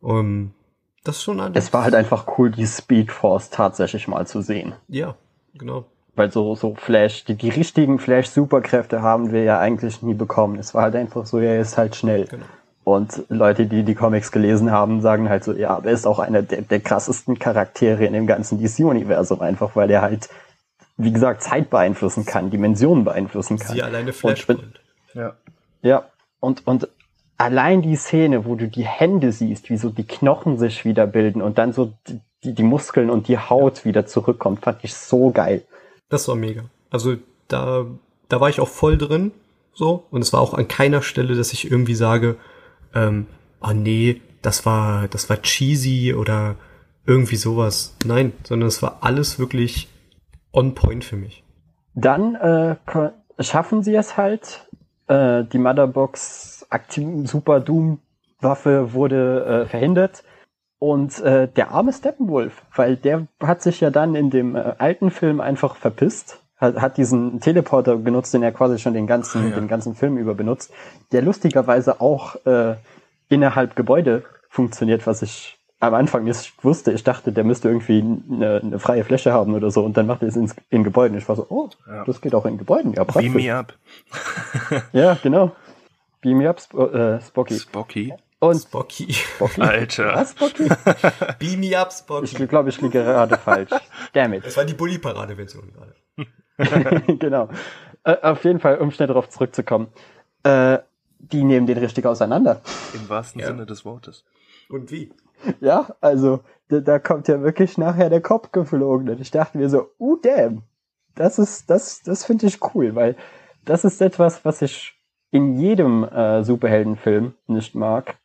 um, das ist schon alles. Es war halt einfach cool, die Speed Force tatsächlich mal zu sehen. Ja, genau. Weil so, so Flash, die, die richtigen Flash-Superkräfte haben wir ja eigentlich nie bekommen. Es war halt einfach so, er ist halt schnell. Genau. Und Leute, die die Comics gelesen haben, sagen halt so, ja, aber er ist auch einer der, der krassesten Charaktere in dem ganzen DC-Universum, einfach weil er halt, wie gesagt, Zeit beeinflussen kann, Dimensionen beeinflussen kann. Sie alleine Flashpoint. Ja. Ja, und, und allein die Szene, wo du die Hände siehst, wie so die Knochen sich wieder bilden und dann so die, die Muskeln und die Haut wieder zurückkommt, fand ich so geil. Das war mega. Also da, da war ich auch voll drin, so. Und es war auch an keiner Stelle, dass ich irgendwie sage, ähm, ah nee, das war, das war cheesy oder irgendwie sowas. Nein, sondern es war alles wirklich on point für mich. Dann äh, schaffen sie es halt. Äh, die Motherbox Aktiv Super Doom Waffe wurde äh, verhindert. Und äh, der arme Steppenwolf, weil der hat sich ja dann in dem äh, alten Film einfach verpisst, hat, hat diesen Teleporter genutzt, den er quasi schon den ganzen, ah, ja. den ganzen Film über benutzt, der lustigerweise auch äh, innerhalb Gebäude funktioniert, was ich am Anfang nicht wusste. Ich dachte, der müsste irgendwie eine, eine freie Fläche haben oder so und dann macht er es in, in Gebäuden. Ich war so, oh, ja. das geht auch in Gebäuden. Ja, praktisch. Beam me up. ja, genau. Beam me up, Sp äh, Spocky. Spocky. Und Spocky. Spocky. Alter. Was, Spocky? Beam me up, Spocky. Ich glaube, ich liege gerade falsch. Damn it. Das war die Bully-Parade-Version gerade. genau. Äh, auf jeden Fall, um schnell darauf zurückzukommen. Äh, die nehmen den richtig auseinander. Im wahrsten ja. Sinne des Wortes. Und wie? Ja, also, da, da, kommt ja wirklich nachher der Kopf geflogen. Und ich dachte mir so, uh, damn. Das ist, das, das finde ich cool, weil das ist etwas, was ich in jedem äh, Superheldenfilm nicht mag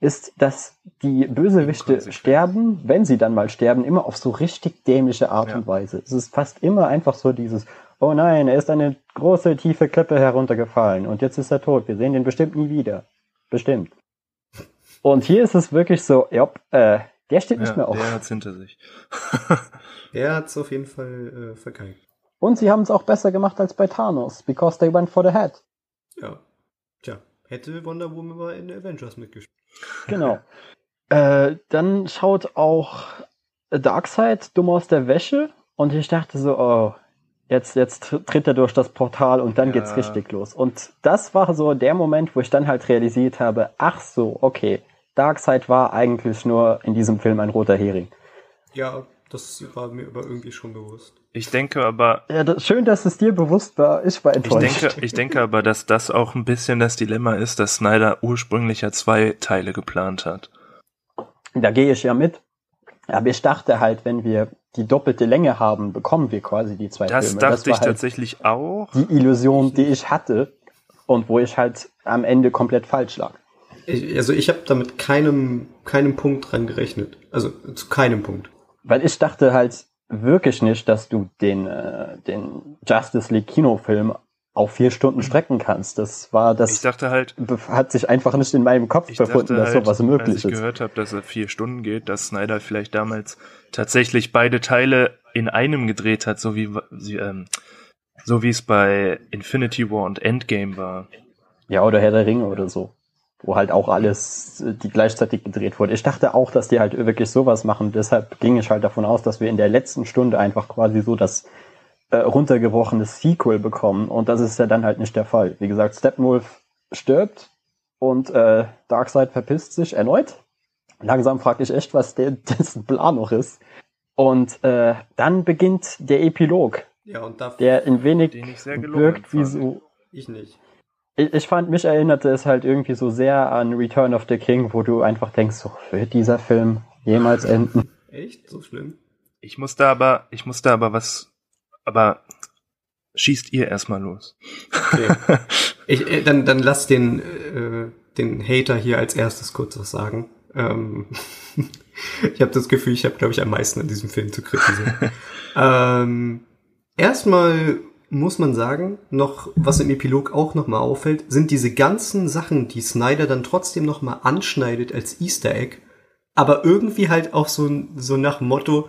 ist, dass die Bösewichte sterben, wenn sie dann mal sterben, immer auf so richtig dämliche Art ja. und Weise. Es ist fast immer einfach so dieses, oh nein, er ist eine große, tiefe Klippe heruntergefallen und jetzt ist er tot. Wir sehen den bestimmt nie wieder. Bestimmt. Und hier ist es wirklich so, ja, äh, der steht ja, nicht mehr auf. Der hat's hinter sich. der hat's auf jeden Fall äh, vergeigt. Und sie haben es auch besser gemacht als bei Thanos, because they went for the head. Ja. Tja, hätte Wonder Woman mal in Avengers mitgespielt. Genau. äh, dann schaut auch Darkseid dumm aus der Wäsche und ich dachte so, oh, jetzt, jetzt tritt er durch das Portal und dann ja. geht's richtig los. Und das war so der Moment, wo ich dann halt realisiert habe, ach so, okay, Darkseid war eigentlich nur in diesem Film ein roter Hering. Ja, das war mir aber irgendwie schon bewusst. Ich denke aber. Ja, das, schön, dass es dir bewusst war. Ich war enttäuscht. Ich denke, ich denke aber, dass das auch ein bisschen das Dilemma ist, dass Snyder ursprünglich ja zwei Teile geplant hat. Da gehe ich ja mit. Aber ich dachte halt, wenn wir die doppelte Länge haben, bekommen wir quasi die zwei das Filme. Dachte das dachte ich halt tatsächlich auch. Die Illusion, die ich hatte und wo ich halt am Ende komplett falsch lag. Ich, also ich habe damit keinem, keinem Punkt dran gerechnet. Also zu keinem Punkt. Weil ich dachte halt wirklich nicht, dass du den, äh, den Justice League Kinofilm auf vier Stunden strecken kannst. Das war das. Ich dachte halt, hat sich einfach nicht in meinem Kopf befunden, dass halt, sowas möglich ist. Als ich gehört habe, dass er vier Stunden geht, dass Snyder vielleicht damals tatsächlich beide Teile in einem gedreht hat, so wie ähm, so wie es bei Infinity War und Endgame war. Ja, oder Herr der Ringe oder so wo halt auch alles äh, die gleichzeitig gedreht wurde. Ich dachte auch, dass die halt wirklich sowas machen. Deshalb ging ich halt davon aus, dass wir in der letzten Stunde einfach quasi so das äh, runtergebrochene Sequel bekommen. Und das ist ja dann halt nicht der Fall. Wie gesagt, Steppenwolf stirbt und äh, Darkseid verpisst sich erneut. Langsam frage ich echt, was der, dessen Plan noch ist. Und äh, dann beginnt der Epilog. Ja, und der ein wenig wirkt wie so. Ich nicht ich, ich fand, mich erinnerte es halt irgendwie so sehr an Return of the King, wo du einfach denkst, so, wird dieser Film jemals enden? Echt? So schlimm? Ich muss da aber, ich muss da aber was, aber schießt ihr erstmal los. Okay. Ich, äh, dann, dann lass den, äh, den Hater hier als erstes kurz was sagen. Ähm, ich habe das Gefühl, ich habe, glaube ich, am meisten an diesem Film zu kritisieren. ähm, erstmal muss man sagen, noch was im Epilog auch nochmal auffällt, sind diese ganzen Sachen, die Snyder dann trotzdem nochmal anschneidet als Easter Egg, aber irgendwie halt auch so, so nach Motto,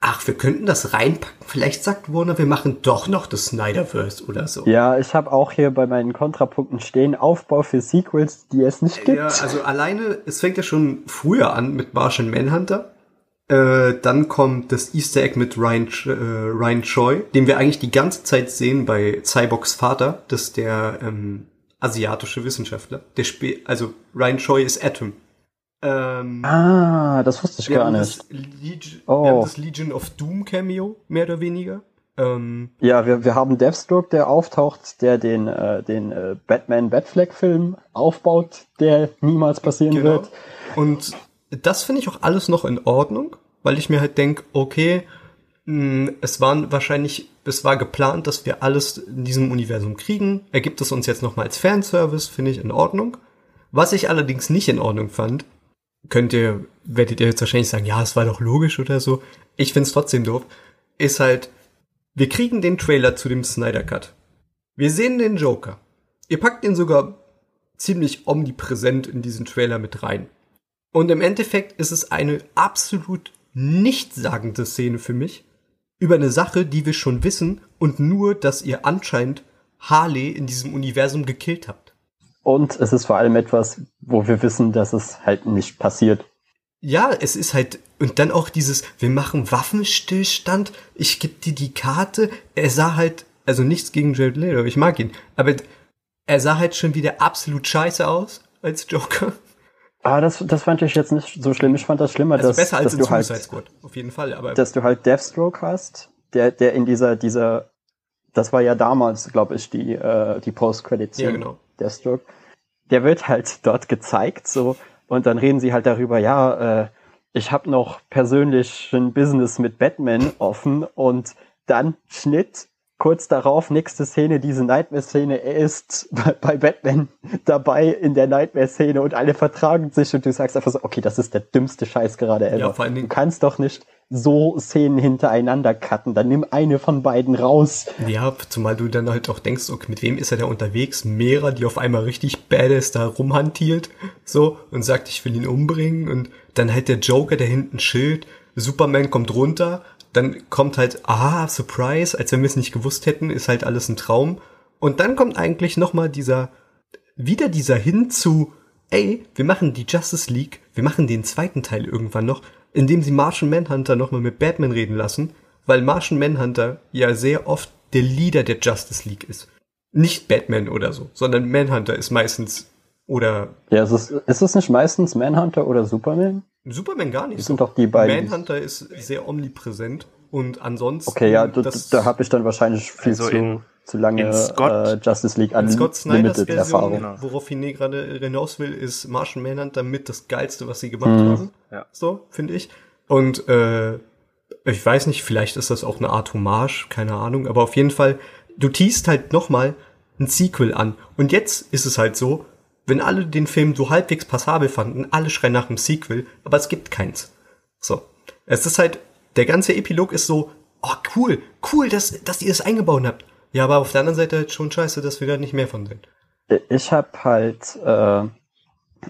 ach, wir könnten das reinpacken. Vielleicht sagt Warner, wir machen doch noch das Snyderverse oder so. Ja, ich habe auch hier bei meinen Kontrapunkten stehen, Aufbau für Sequels, die es nicht gibt. Ja, also alleine, es fängt ja schon früher an mit Martian Manhunter. Äh, dann kommt das Easter Egg mit Ryan, äh, Ryan Choi, den wir eigentlich die ganze Zeit sehen bei Cyborgs Vater. Das ist der ähm, asiatische Wissenschaftler. Der Sp also Ryan Choi ist Atom ähm, ah, das wusste ich gar nicht. Legion, oh. Wir haben das Legion of Doom Cameo, mehr oder weniger. Ähm, ja, wir, wir haben Deathstroke, der auftaucht, der den, äh, den äh, Batman Batfleck Film aufbaut, der niemals passieren genau. wird. Und das finde ich auch alles noch in Ordnung, weil ich mir halt denke, okay, hm, es waren wahrscheinlich, es war geplant, dass wir alles in diesem Universum kriegen. Ergibt es uns jetzt nochmal als Fanservice, finde ich in Ordnung. Was ich allerdings nicht in Ordnung fand, könnt ihr, werdet ihr jetzt wahrscheinlich sagen, ja, es war doch logisch oder so. Ich find's trotzdem doof. Ist halt, wir kriegen den Trailer zu dem Snyder Cut. Wir sehen den Joker. Ihr packt ihn sogar ziemlich omnipräsent in diesen Trailer mit rein. Und im Endeffekt ist es eine absolut nichtssagende Szene für mich über eine Sache, die wir schon wissen und nur, dass ihr anscheinend Harley in diesem Universum gekillt habt. Und es ist vor allem etwas, wo wir wissen, dass es halt nicht passiert. Ja, es ist halt, und dann auch dieses, wir machen Waffenstillstand, ich gebe dir die Karte. Er sah halt, also nichts gegen Jared Leto, ich mag ihn, aber er sah halt schon wieder absolut scheiße aus als Joker. Ah, das, das fand ich jetzt nicht so schlimm. Ich fand das schlimmer, also dass, besser als dass du halt, Squad, auf jeden Fall. Aber dass du halt Deathstroke hast, der, der in dieser, dieser, das war ja damals, glaube ich, die, äh, die Post-Credit-Szene. Ja, genau. Deathstroke der wird halt dort gezeigt, so, und dann reden sie halt darüber, ja, äh, ich habe noch persönlich ein Business mit Batman offen und dann Schnitt, kurz darauf, nächste Szene, diese Nightmare-Szene, er ist bei, Batman dabei in der Nightmare-Szene und alle vertragen sich und du sagst einfach so, okay, das ist der dümmste Scheiß gerade ever. Ja, vor allen Dingen, du kannst doch nicht so Szenen hintereinander cutten. Dann nimm eine von beiden raus. Ja, zumal du dann halt auch denkst, okay, mit wem ist er da unterwegs? Mehrer, die auf einmal richtig badass da rumhantiert, so, und sagt, ich will ihn umbringen. Und dann halt der Joker, der hinten Schild, Superman kommt runter, dann kommt halt, ah, Surprise, als wenn wir es nicht gewusst hätten, ist halt alles ein Traum. Und dann kommt eigentlich nochmal dieser, wieder dieser hin zu, ey, wir machen die Justice League, wir machen den zweiten Teil irgendwann noch, indem sie Martian Manhunter nochmal mit Batman reden lassen, weil Martian Manhunter ja sehr oft der Leader der Justice League ist. Nicht Batman oder so, sondern Manhunter ist meistens oder. Ja, es, ist es nicht meistens Manhunter oder Superman? Superman gar nicht. Das sind doch die beiden. Manhunter ist sehr omnipräsent und ansonsten. Okay, ja, da, da habe ich dann wahrscheinlich viel also zu, zu lange äh, Justice League an Scott Snyders Version, Erfahrung. Genau. Worauf ich gerade hinaus will, ist Martian Manhunter mit das geilste, was sie gemacht mhm. haben. Ja. So, finde ich. Und äh, ich weiß nicht, vielleicht ist das auch eine Art Hommage, keine Ahnung, aber auf jeden Fall, du teast halt nochmal ein Sequel an. Und jetzt ist es halt so, wenn alle den Film so halbwegs passabel fanden, alle schreien nach einem Sequel, aber es gibt keins. So. Es ist halt, der ganze Epilog ist so, oh cool, cool, dass, dass ihr das eingebaut habt. Ja, aber auf der anderen Seite halt schon scheiße, dass wir da nicht mehr von sehen. Ich habe halt äh,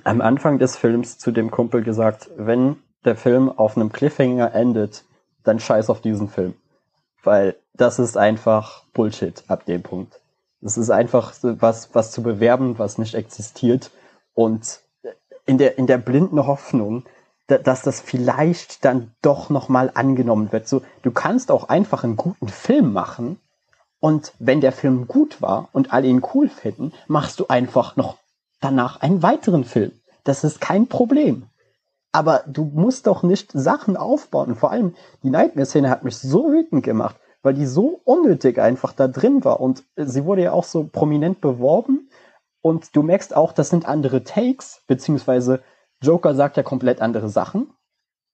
am Anfang des Films zu dem Kumpel gesagt, wenn der Film auf einem Cliffhanger endet, dann scheiß auf diesen Film. Weil das ist einfach Bullshit ab dem Punkt. Es ist einfach was, was zu bewerben, was nicht existiert. Und in der, in der blinden Hoffnung, dass das vielleicht dann doch nochmal angenommen wird. So, du kannst auch einfach einen guten Film machen. Und wenn der Film gut war und alle ihn cool finden, machst du einfach noch danach einen weiteren Film. Das ist kein Problem. Aber du musst doch nicht Sachen aufbauen. Vor allem die Nightmare-Szene hat mich so wütend gemacht weil die so unnötig einfach da drin war. Und sie wurde ja auch so prominent beworben. Und du merkst auch, das sind andere Takes, beziehungsweise Joker sagt ja komplett andere Sachen.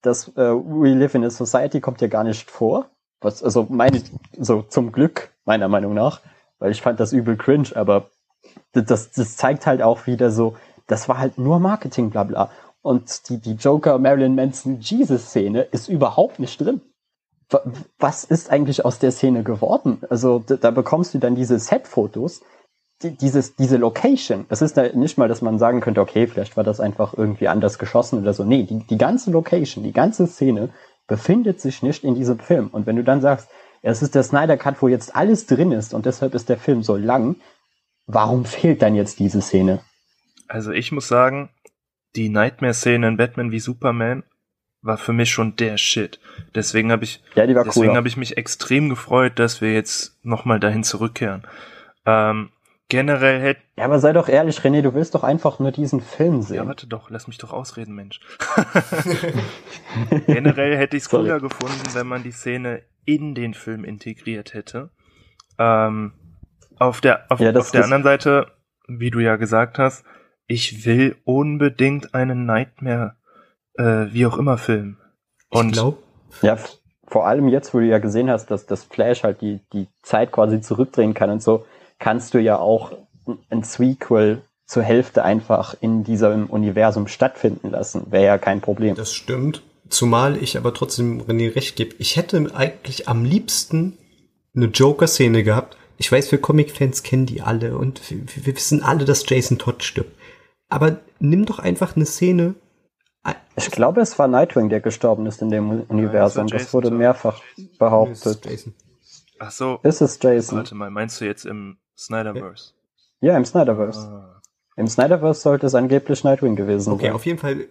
Das äh, We Live in a Society kommt ja gar nicht vor. Was, also meine, so zum Glück, meiner Meinung nach, weil ich fand das übel cringe, aber das, das zeigt halt auch wieder so, das war halt nur Marketing, bla bla. Und die, die Joker Marilyn Manson Jesus-Szene ist überhaupt nicht drin. Was ist eigentlich aus der Szene geworden? Also da, bekommst du dann diese Set-Fotos, die, dieses, diese Location. Es ist da nicht mal, dass man sagen könnte, okay, vielleicht war das einfach irgendwie anders geschossen oder so. Nee, die, die ganze Location, die ganze Szene befindet sich nicht in diesem Film. Und wenn du dann sagst, es ist der Snyder Cut, wo jetzt alles drin ist und deshalb ist der Film so lang, warum fehlt dann jetzt diese Szene? Also ich muss sagen, die Nightmare-Szene in Batman wie Superman war für mich schon der Shit. Deswegen habe ich, ja, deswegen cool. habe ich mich extrem gefreut, dass wir jetzt nochmal dahin zurückkehren. Ähm, generell hätte. Ja, aber sei doch ehrlich, René, du willst doch einfach nur diesen Film sehen. Ja, warte doch, lass mich doch ausreden, Mensch. generell hätte ich es cooler gefunden, wenn man die Szene in den Film integriert hätte. Ähm, auf der, auf, ja, auf der anderen Seite, wie du ja gesagt hast, ich will unbedingt einen Nightmare, äh, wie auch immer Film. Und ich glaube, ja, vor allem jetzt, wo du ja gesehen hast, dass das Flash halt die, die Zeit quasi zurückdrehen kann und so, kannst du ja auch ein Sequel zur Hälfte einfach in diesem Universum stattfinden lassen. Wäre ja kein Problem. Das stimmt. Zumal ich aber trotzdem René recht gebe. Ich hätte eigentlich am liebsten eine Joker-Szene gehabt. Ich weiß, wir Comic-Fans kennen die alle und wir, wir wissen alle, dass Jason Todd stirbt. Aber nimm doch einfach eine Szene. Ich glaube, es war Nightwing, der gestorben ist in dem Universum. Das, das wurde mehrfach behauptet. Ach so. Ist es Jason? Warte mal, meinst du jetzt im Snyderverse? Ja, im Snyderverse. Ah. Im Snyderverse sollte es angeblich Nightwing gewesen okay, sein. Okay, auf jeden Fall.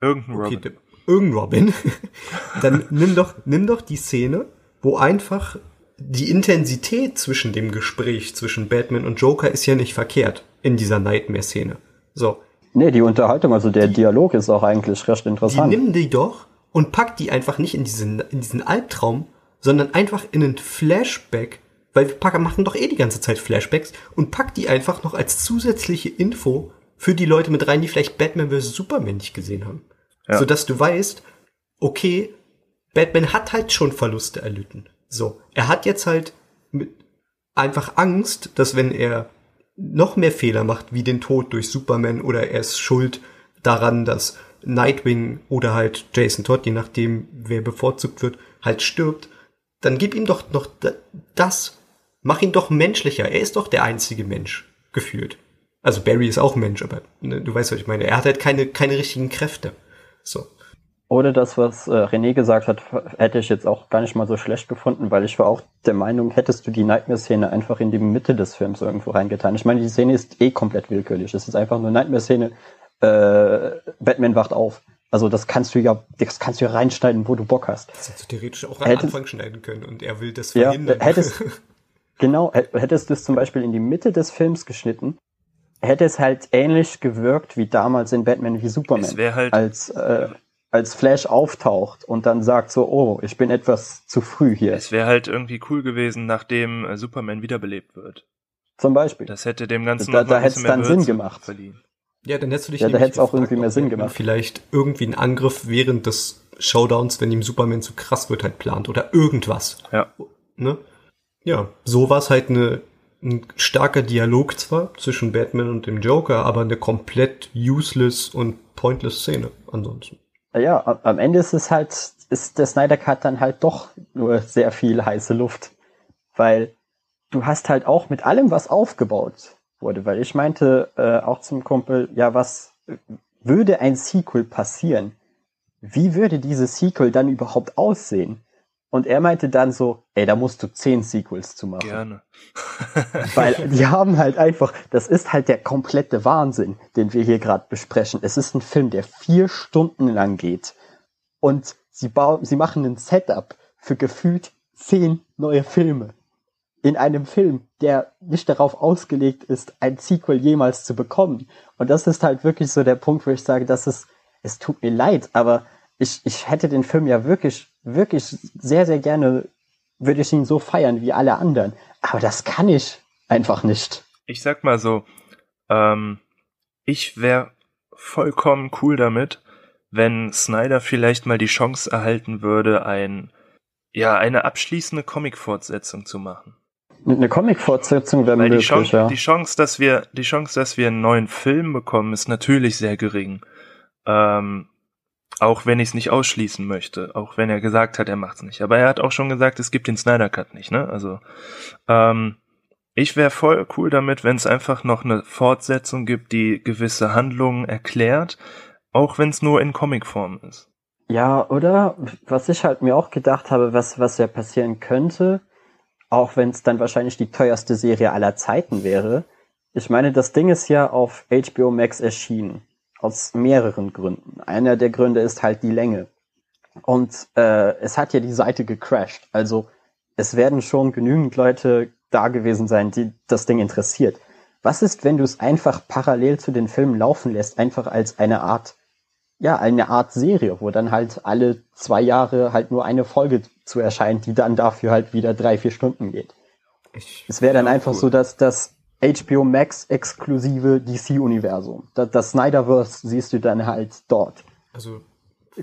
Irgendein Robin. Okay, irgendein Robin. Dann nimm doch, nimm doch die Szene, wo einfach die Intensität zwischen dem Gespräch zwischen Batman und Joker ist ja nicht verkehrt in dieser Nightmare-Szene. So. Nee, die Unterhaltung, also der die, Dialog ist auch eigentlich recht interessant. Die nimm die doch und pack die einfach nicht in diesen, in diesen Albtraum, sondern einfach in einen Flashback, weil wir packen, machen doch eh die ganze Zeit Flashbacks und pack die einfach noch als zusätzliche Info für die Leute mit rein, die vielleicht Batman vs. Superman nicht gesehen haben. Ja. Sodass du weißt, okay, Batman hat halt schon Verluste erlitten. So, er hat jetzt halt mit einfach Angst, dass wenn er noch mehr Fehler macht, wie den Tod durch Superman oder er ist schuld daran, dass Nightwing oder halt Jason Todd, je nachdem wer bevorzugt wird, halt stirbt, dann gib ihm doch noch das, mach ihn doch menschlicher. Er ist doch der einzige Mensch, gefühlt. Also Barry ist auch Mensch, aber ne, du weißt, was ich meine. Er hat halt keine, keine richtigen Kräfte. So. Oder das, was äh, René gesagt hat, hätte ich jetzt auch gar nicht mal so schlecht gefunden, weil ich war auch der Meinung, hättest du die Nightmare-Szene einfach in die Mitte des Films irgendwo reingetan. Ich meine, die Szene ist eh komplett willkürlich. Es ist einfach nur Nightmare-Szene, äh, Batman wacht auf. Also das kannst du ja, das kannst du ja reinschneiden, wo du Bock hast. Das hättest du theoretisch auch am Anfang schneiden können und er will das verhindern. Ja, hättest, genau, hättest du es zum Beispiel in die Mitte des Films geschnitten, hätte es halt ähnlich gewirkt wie damals in Batman wie Superman. Es wäre halt als äh, als Flash auftaucht und dann sagt so, oh, ich bin etwas zu früh hier. Es wäre halt irgendwie cool gewesen, nachdem äh, Superman wiederbelebt wird. Zum Beispiel. Das hätte dem Ganzen da, da hätte es dann Sinn gemacht. Verliehen. Ja, dann hättest du dich ja, da hätte es auch irgendwie mehr Sinn gemacht. Vielleicht irgendwie einen Angriff während des Showdowns, wenn ihm Superman zu krass wird, halt plant oder irgendwas. Ja. Ne? Ja, so war es halt eine, ein starker Dialog zwar zwischen Batman und dem Joker, aber eine komplett useless und pointless Szene ansonsten ja, am Ende ist es halt, ist der Snyder Cut dann halt doch nur sehr viel heiße Luft. Weil du hast halt auch mit allem, was aufgebaut wurde, weil ich meinte äh, auch zum Kumpel, ja, was würde ein Sequel passieren? Wie würde dieses Sequel dann überhaupt aussehen? Und er meinte dann so, ey, da musst du zehn Sequels zu machen. Gerne. Weil die haben halt einfach, das ist halt der komplette Wahnsinn, den wir hier gerade besprechen. Es ist ein Film, der vier Stunden lang geht. Und sie bauen, sie machen ein Setup für gefühlt zehn neue Filme. In einem Film, der nicht darauf ausgelegt ist, ein Sequel jemals zu bekommen. Und das ist halt wirklich so der Punkt, wo ich sage, dass es, es tut mir leid, aber ich, ich hätte den Film ja wirklich wirklich sehr, sehr gerne, würde ich ihn so feiern wie alle anderen. Aber das kann ich einfach nicht. Ich sag mal so, ähm, ich wäre vollkommen cool damit, wenn Snyder vielleicht mal die Chance erhalten würde, ein, ja, eine abschließende Comic-Fortsetzung zu machen. Eine Comic-Fortsetzung wäre möglich, die Chance, ja. Die Chance, dass wir, die Chance, dass wir einen neuen Film bekommen, ist natürlich sehr gering. Ähm, auch wenn ich es nicht ausschließen möchte, auch wenn er gesagt hat, er macht's nicht. Aber er hat auch schon gesagt, es gibt den Snyder Cut nicht, ne? Also ähm, ich wäre voll cool damit, wenn es einfach noch eine Fortsetzung gibt, die gewisse Handlungen erklärt, auch wenn es nur in Comicform ist. Ja, oder was ich halt mir auch gedacht habe, was was ja passieren könnte, auch wenn es dann wahrscheinlich die teuerste Serie aller Zeiten wäre. Ich meine, das Ding ist ja auf HBO Max erschienen. Aus mehreren Gründen. Einer der Gründe ist halt die Länge. Und äh, es hat ja die Seite gecrashed. Also es werden schon genügend Leute da gewesen sein, die das Ding interessiert. Was ist, wenn du es einfach parallel zu den Filmen laufen lässt, einfach als eine Art, ja, eine Art Serie, wo dann halt alle zwei Jahre halt nur eine Folge zu erscheint, die dann dafür halt wieder drei, vier Stunden geht. Ich es wäre dann einfach cool. so, dass das HBO Max exklusive DC-Universum. Das, das Snyderverse siehst du dann halt dort. Also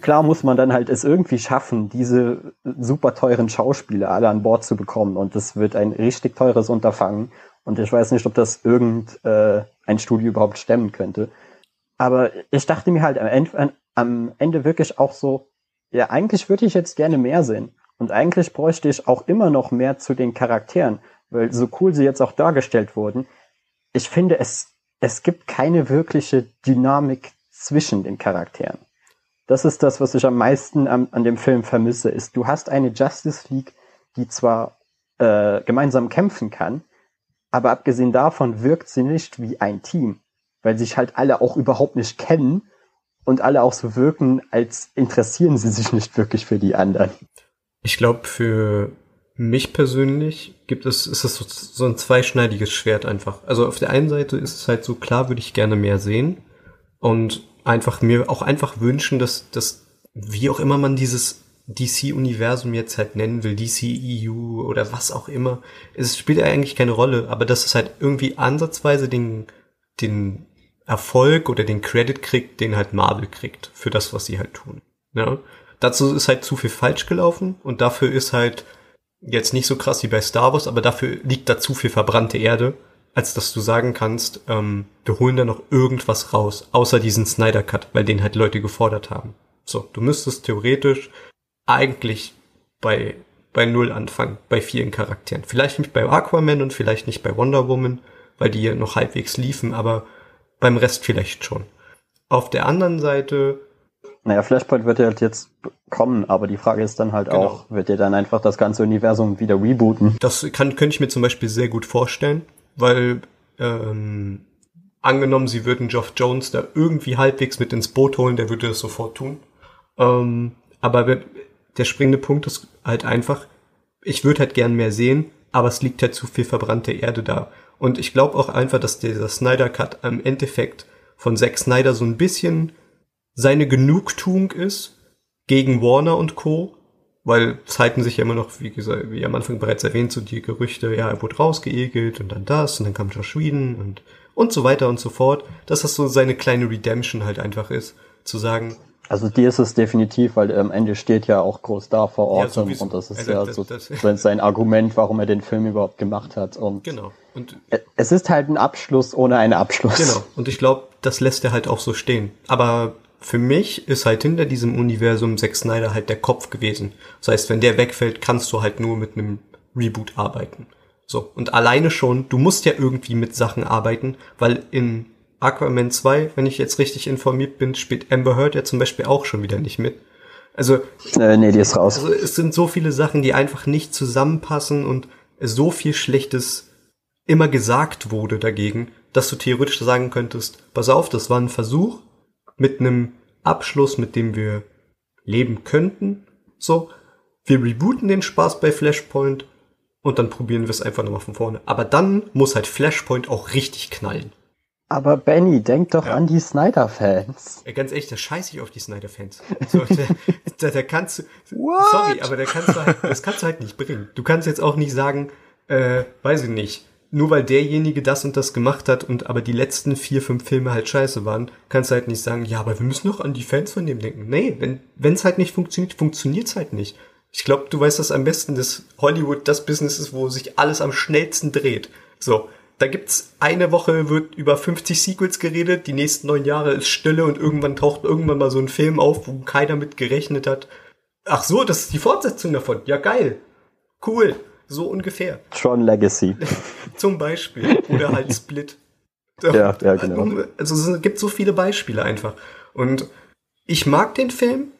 klar muss man dann halt es irgendwie schaffen, diese super teuren Schauspieler alle an Bord zu bekommen. Und das wird ein richtig teures Unterfangen. Und ich weiß nicht, ob das irgendein äh, Studio überhaupt stemmen könnte. Aber ich dachte mir halt am Ende, am Ende wirklich auch so, ja, eigentlich würde ich jetzt gerne mehr sehen. Und eigentlich bräuchte ich auch immer noch mehr zu den Charakteren weil so cool sie jetzt auch dargestellt wurden, ich finde, es, es gibt keine wirkliche Dynamik zwischen den Charakteren. Das ist das, was ich am meisten an, an dem Film vermisse, ist, du hast eine Justice League, die zwar äh, gemeinsam kämpfen kann, aber abgesehen davon wirkt sie nicht wie ein Team, weil sich halt alle auch überhaupt nicht kennen und alle auch so wirken, als interessieren sie sich nicht wirklich für die anderen. Ich glaube, für mich persönlich gibt es, ist es so, so ein zweischneidiges Schwert einfach. Also auf der einen Seite ist es halt so, klar würde ich gerne mehr sehen und einfach mir auch einfach wünschen, dass, dass wie auch immer man dieses DC-Universum jetzt halt nennen will, DC-EU oder was auch immer, es spielt ja eigentlich keine Rolle, aber dass es halt irgendwie ansatzweise den, den Erfolg oder den Credit kriegt, den halt Marvel kriegt für das, was sie halt tun. Ja? Dazu ist halt zu viel falsch gelaufen und dafür ist halt jetzt nicht so krass wie bei Star Wars, aber dafür liegt da zu viel verbrannte Erde, als dass du sagen kannst, ähm, wir holen da noch irgendwas raus, außer diesen Snyder Cut, weil den halt Leute gefordert haben. So, du müsstest theoretisch eigentlich bei bei Null anfangen, bei vielen Charakteren. Vielleicht nicht bei Aquaman und vielleicht nicht bei Wonder Woman, weil die noch halbwegs liefen, aber beim Rest vielleicht schon. Auf der anderen Seite naja, Flashpoint wird ja halt jetzt kommen, aber die Frage ist dann halt genau. auch, wird ihr dann einfach das ganze Universum wieder rebooten? Das kann, könnte ich mir zum Beispiel sehr gut vorstellen, weil ähm, angenommen, sie würden Geoff Jones da irgendwie halbwegs mit ins Boot holen, der würde das sofort tun. Ähm, aber der springende Punkt ist halt einfach, ich würde halt gern mehr sehen, aber es liegt halt zu viel verbrannte Erde da. Und ich glaube auch einfach, dass dieser Snyder Cut im Endeffekt von Zack Snyder so ein bisschen seine Genugtuung ist gegen Warner und Co., weil es halten sich ja immer noch, wie gesagt, wie am Anfang bereits erwähnt, so die Gerüchte, ja, er wurde rausgeekelt und dann das und dann kam Josh Whedon und, und so weiter und so fort, dass das so seine kleine Redemption halt einfach ist, zu sagen, also die ist es definitiv, weil am Ende steht ja auch groß da vor Ort ja, und das ist also, ja das, so das, sein Argument, warum er den Film überhaupt gemacht hat. Und genau. Und es ist halt ein Abschluss ohne einen Abschluss. Genau. Und ich glaube, das lässt er halt auch so stehen. Aber für mich ist halt hinter diesem Universum Zack Snyder halt der Kopf gewesen. Das heißt, wenn der wegfällt, kannst du halt nur mit einem Reboot arbeiten. So. Und alleine schon, du musst ja irgendwie mit Sachen arbeiten, weil in Aquaman 2, wenn ich jetzt richtig informiert bin, spielt Amber Heard ja zum Beispiel auch schon wieder nicht mit. Also, äh, nee, die ist raus. Also es sind so viele Sachen, die einfach nicht zusammenpassen und so viel Schlechtes immer gesagt wurde dagegen, dass du theoretisch sagen könntest, pass auf, das war ein Versuch, mit einem Abschluss, mit dem wir leben könnten. So, wir rebooten den Spaß bei Flashpoint und dann probieren wir es einfach nochmal von vorne. Aber dann muss halt Flashpoint auch richtig knallen. Aber Benny, denk doch ja. an die Snyder-Fans. Ja, ganz ehrlich, da scheiße ich auf die Snyder-Fans. So, da, da, kannst du, What? sorry, aber da kannst du halt, das kannst du halt nicht bringen. Du kannst jetzt auch nicht sagen, äh, weiß ich nicht, nur weil derjenige das und das gemacht hat und aber die letzten vier, fünf Filme halt scheiße waren, kannst du halt nicht sagen, ja, aber wir müssen noch an die Fans von dem denken. Nee, wenn es halt nicht funktioniert, funktioniert's halt nicht. Ich glaube, du weißt das am besten, dass Hollywood das Business ist, wo sich alles am schnellsten dreht. So, da gibt's eine Woche wird über 50 Sequels geredet, die nächsten neun Jahre ist Stille und irgendwann taucht irgendwann mal so ein Film auf, wo keiner mit gerechnet hat. Ach so, das ist die Fortsetzung davon. Ja, geil. Cool. So ungefähr. Tron Legacy. Zum Beispiel. Oder halt Split. ja, ja, genau. Also es gibt so viele Beispiele einfach. Und ich mag den Film.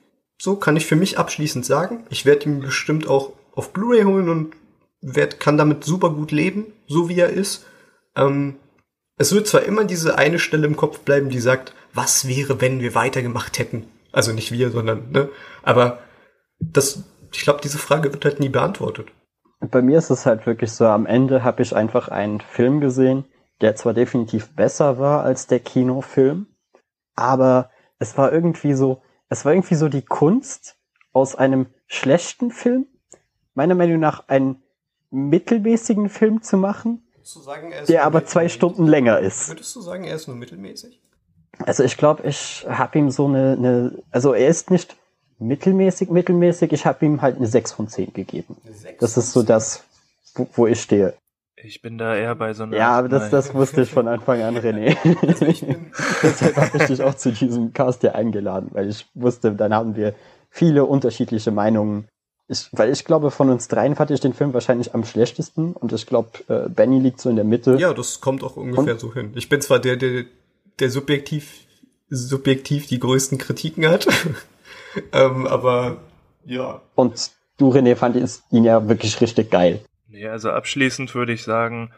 So kann ich für mich abschließend sagen. Ich werde ihn bestimmt auch auf Blu-ray holen und werd, kann damit super gut leben, so wie er ist. Ähm, es wird zwar immer diese eine Stelle im Kopf bleiben, die sagt, was wäre, wenn wir weitergemacht hätten? Also nicht wir, sondern, ne? Aber das, ich glaube, diese Frage wird halt nie beantwortet. Bei mir ist es halt wirklich so, am Ende habe ich einfach einen Film gesehen, der zwar definitiv besser war als der Kinofilm, aber es war irgendwie so, es war irgendwie so die Kunst aus einem schlechten Film, meiner Meinung nach einen mittelmäßigen Film zu machen, sagen, der aber zwei Stunden länger ist. Würdest du sagen, er ist nur mittelmäßig? Also ich glaube, ich habe ihm so eine, eine, also er ist nicht mittelmäßig, mittelmäßig, ich habe ihm halt eine 6 von 10 gegeben. Das ist so das, wo, wo, ich stehe. Ich bin da eher bei so einer. Ja, aber das, das wusste ich von Anfang an, René. Also Deshalb habe ich dich auch zu diesem Cast hier eingeladen, weil ich wusste, dann haben wir viele unterschiedliche Meinungen ich, weil ich glaube, von uns dreien fand ich den Film wahrscheinlich am schlechtesten und ich glaube, äh, Benny liegt so in der Mitte. Ja, das kommt auch ungefähr und? so hin. Ich bin zwar der, der, der subjektiv, subjektiv die größten Kritiken hat, ähm, aber ja. Und du, René, fand ihn ja wirklich richtig geil. Nee, also abschließend würde ich sagen,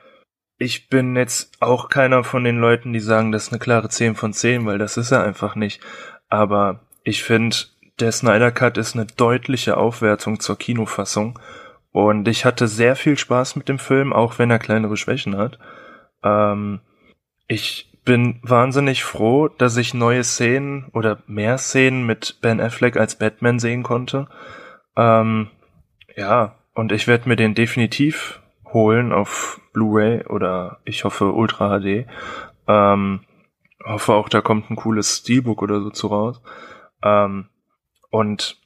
ich bin jetzt auch keiner von den Leuten, die sagen, das ist eine klare 10 von 10, weil das ist er einfach nicht. Aber ich finde, der Snyder Cut ist eine deutliche Aufwertung zur Kinofassung. Und ich hatte sehr viel Spaß mit dem Film, auch wenn er kleinere Schwächen hat. Ähm, ich bin wahnsinnig froh, dass ich neue Szenen oder mehr Szenen mit Ben Affleck als Batman sehen konnte. Ähm, ja, und ich werde mir den definitiv holen auf Blu-ray oder ich hoffe Ultra HD. Ähm, hoffe auch, da kommt ein cooles Steelbook oder so zu raus. Ähm, und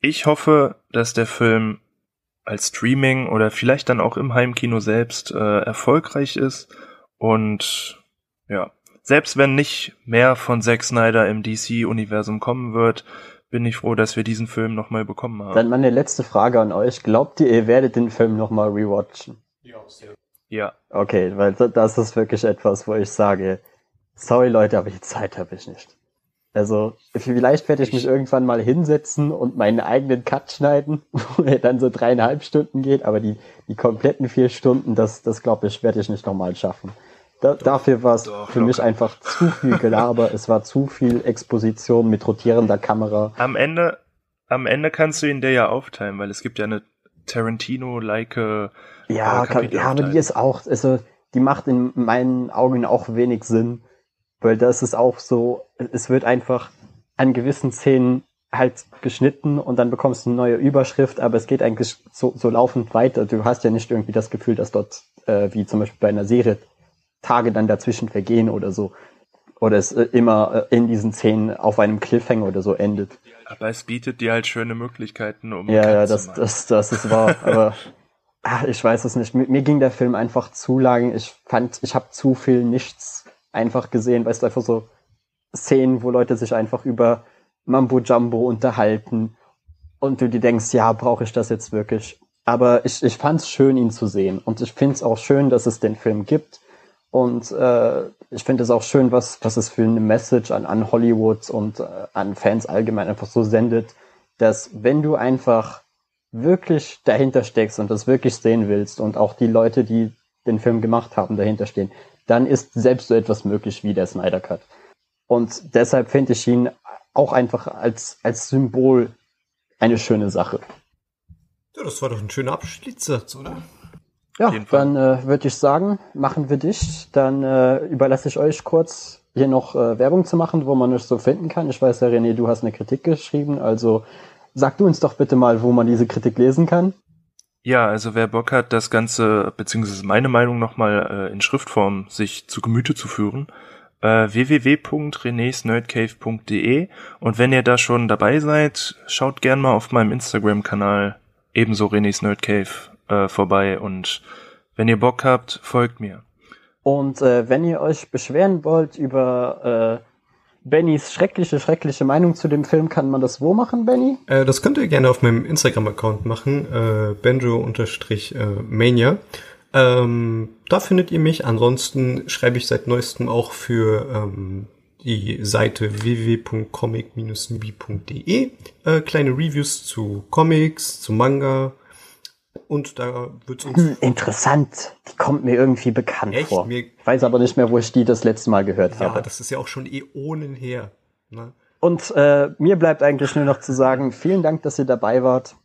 ich hoffe, dass der Film als Streaming oder vielleicht dann auch im Heimkino selbst äh, erfolgreich ist. Und ja, selbst wenn nicht mehr von Zack Snyder im DC-Universum kommen wird, bin ich froh, dass wir diesen Film nochmal bekommen haben. Dann meine letzte Frage an euch. Glaubt ihr, ihr werdet den Film nochmal rewatchen? Ja, sehr. Ja. Okay, weil das ist wirklich etwas, wo ich sage, sorry Leute, aber die Zeit habe ich nicht. Also vielleicht werde ich mich irgendwann mal hinsetzen und meinen eigenen Cut schneiden, wo er dann so dreieinhalb Stunden geht, aber die, die kompletten vier Stunden, das, das glaube ich, werde ich nicht nochmal schaffen. Da, doch, dafür war es für mich einfach zu viel Gelaber, es war zu viel Exposition mit rotierender Kamera. Am Ende, am Ende kannst du ihn dir ja aufteilen, weil es gibt ja eine Tarantino-like äh, ja, kann, ja, aber die ist auch, also die macht in meinen Augen auch wenig Sinn weil das ist auch so, es wird einfach an gewissen Szenen halt geschnitten und dann bekommst du eine neue Überschrift, aber es geht eigentlich so, so laufend weiter. Du hast ja nicht irgendwie das Gefühl, dass dort, äh, wie zum Beispiel bei einer Serie, Tage dann dazwischen vergehen oder so. Oder es äh, immer äh, in diesen Szenen auf einem Cliffhanger oder so endet. Aber es bietet dir halt schöne Möglichkeiten, um. Ja, ja, das, das, das ist wahr. aber ach, ich weiß es nicht. Mir, mir ging der Film einfach zu lang. Ich fand, ich habe zu viel nichts einfach gesehen, weißt du, einfach so Szenen, wo Leute sich einfach über Mambo Jumbo unterhalten und du dir denkst, ja, brauche ich das jetzt wirklich? Aber ich, ich fand es schön, ihn zu sehen und ich finde es auch schön, dass es den Film gibt und äh, ich finde es auch schön, was, was es für eine Message an, an Hollywood und äh, an Fans allgemein einfach so sendet, dass wenn du einfach wirklich dahinter steckst und das wirklich sehen willst und auch die Leute, die den Film gemacht haben, dahinter stehen, dann ist selbst so etwas möglich wie der Snyder Cut. Und deshalb finde ich ihn auch einfach als, als Symbol eine schöne Sache. Ja, das war doch ein schöner Abschiedssatz, oder? Ja, dann äh, würde ich sagen, machen wir dich. Dann äh, überlasse ich euch kurz hier noch äh, Werbung zu machen, wo man es so finden kann. Ich weiß ja, René, du hast eine Kritik geschrieben, also sag du uns doch bitte mal, wo man diese Kritik lesen kann. Ja, also wer Bock hat, das Ganze, beziehungsweise meine Meinung nochmal äh, in Schriftform sich zu Gemüte zu führen, äh, www.renesnerdcave.de und wenn ihr da schon dabei seid, schaut gern mal auf meinem Instagram-Kanal ebenso René's Nerd Cave äh, vorbei und wenn ihr Bock habt, folgt mir. Und äh, wenn ihr euch beschweren wollt über äh, Bennys schreckliche, schreckliche Meinung zu dem Film, kann man das wo machen, Benny? Äh, das könnt ihr gerne auf meinem Instagram-Account machen, äh, benjo-mania. Ähm, da findet ihr mich. Ansonsten schreibe ich seit neuestem auch für ähm, die Seite www.comic-nubi.de äh, kleine Reviews zu Comics, zu Manga, und da wird uns. Hm, interessant. Die kommt mir irgendwie bekannt Echt? vor. Mir Weiß aber nicht mehr, wo ich die das letzte Mal gehört ja, habe. Ja, das ist ja auch schon Äonen her. Ne? Und äh, mir bleibt eigentlich nur noch zu sagen, vielen Dank, dass ihr dabei wart.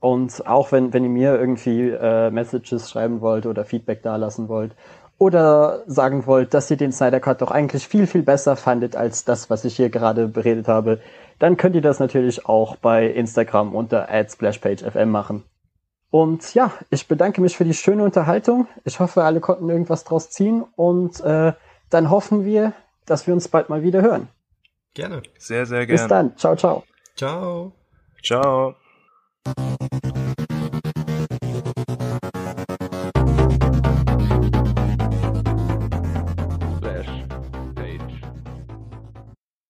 Und auch wenn, wenn ihr mir irgendwie äh, Messages schreiben wollt oder Feedback dalassen wollt oder sagen wollt, dass ihr den Snyder Cut doch eigentlich viel, viel besser fandet als das, was ich hier gerade beredet habe, dann könnt ihr das natürlich auch bei Instagram unter @splashpagefm machen. Und ja, ich bedanke mich für die schöne Unterhaltung. Ich hoffe, alle konnten irgendwas draus ziehen und äh, dann hoffen wir, dass wir uns bald mal wieder hören. Gerne. Sehr, sehr gerne. Bis dann. Ciao, ciao. Ciao. Ciao.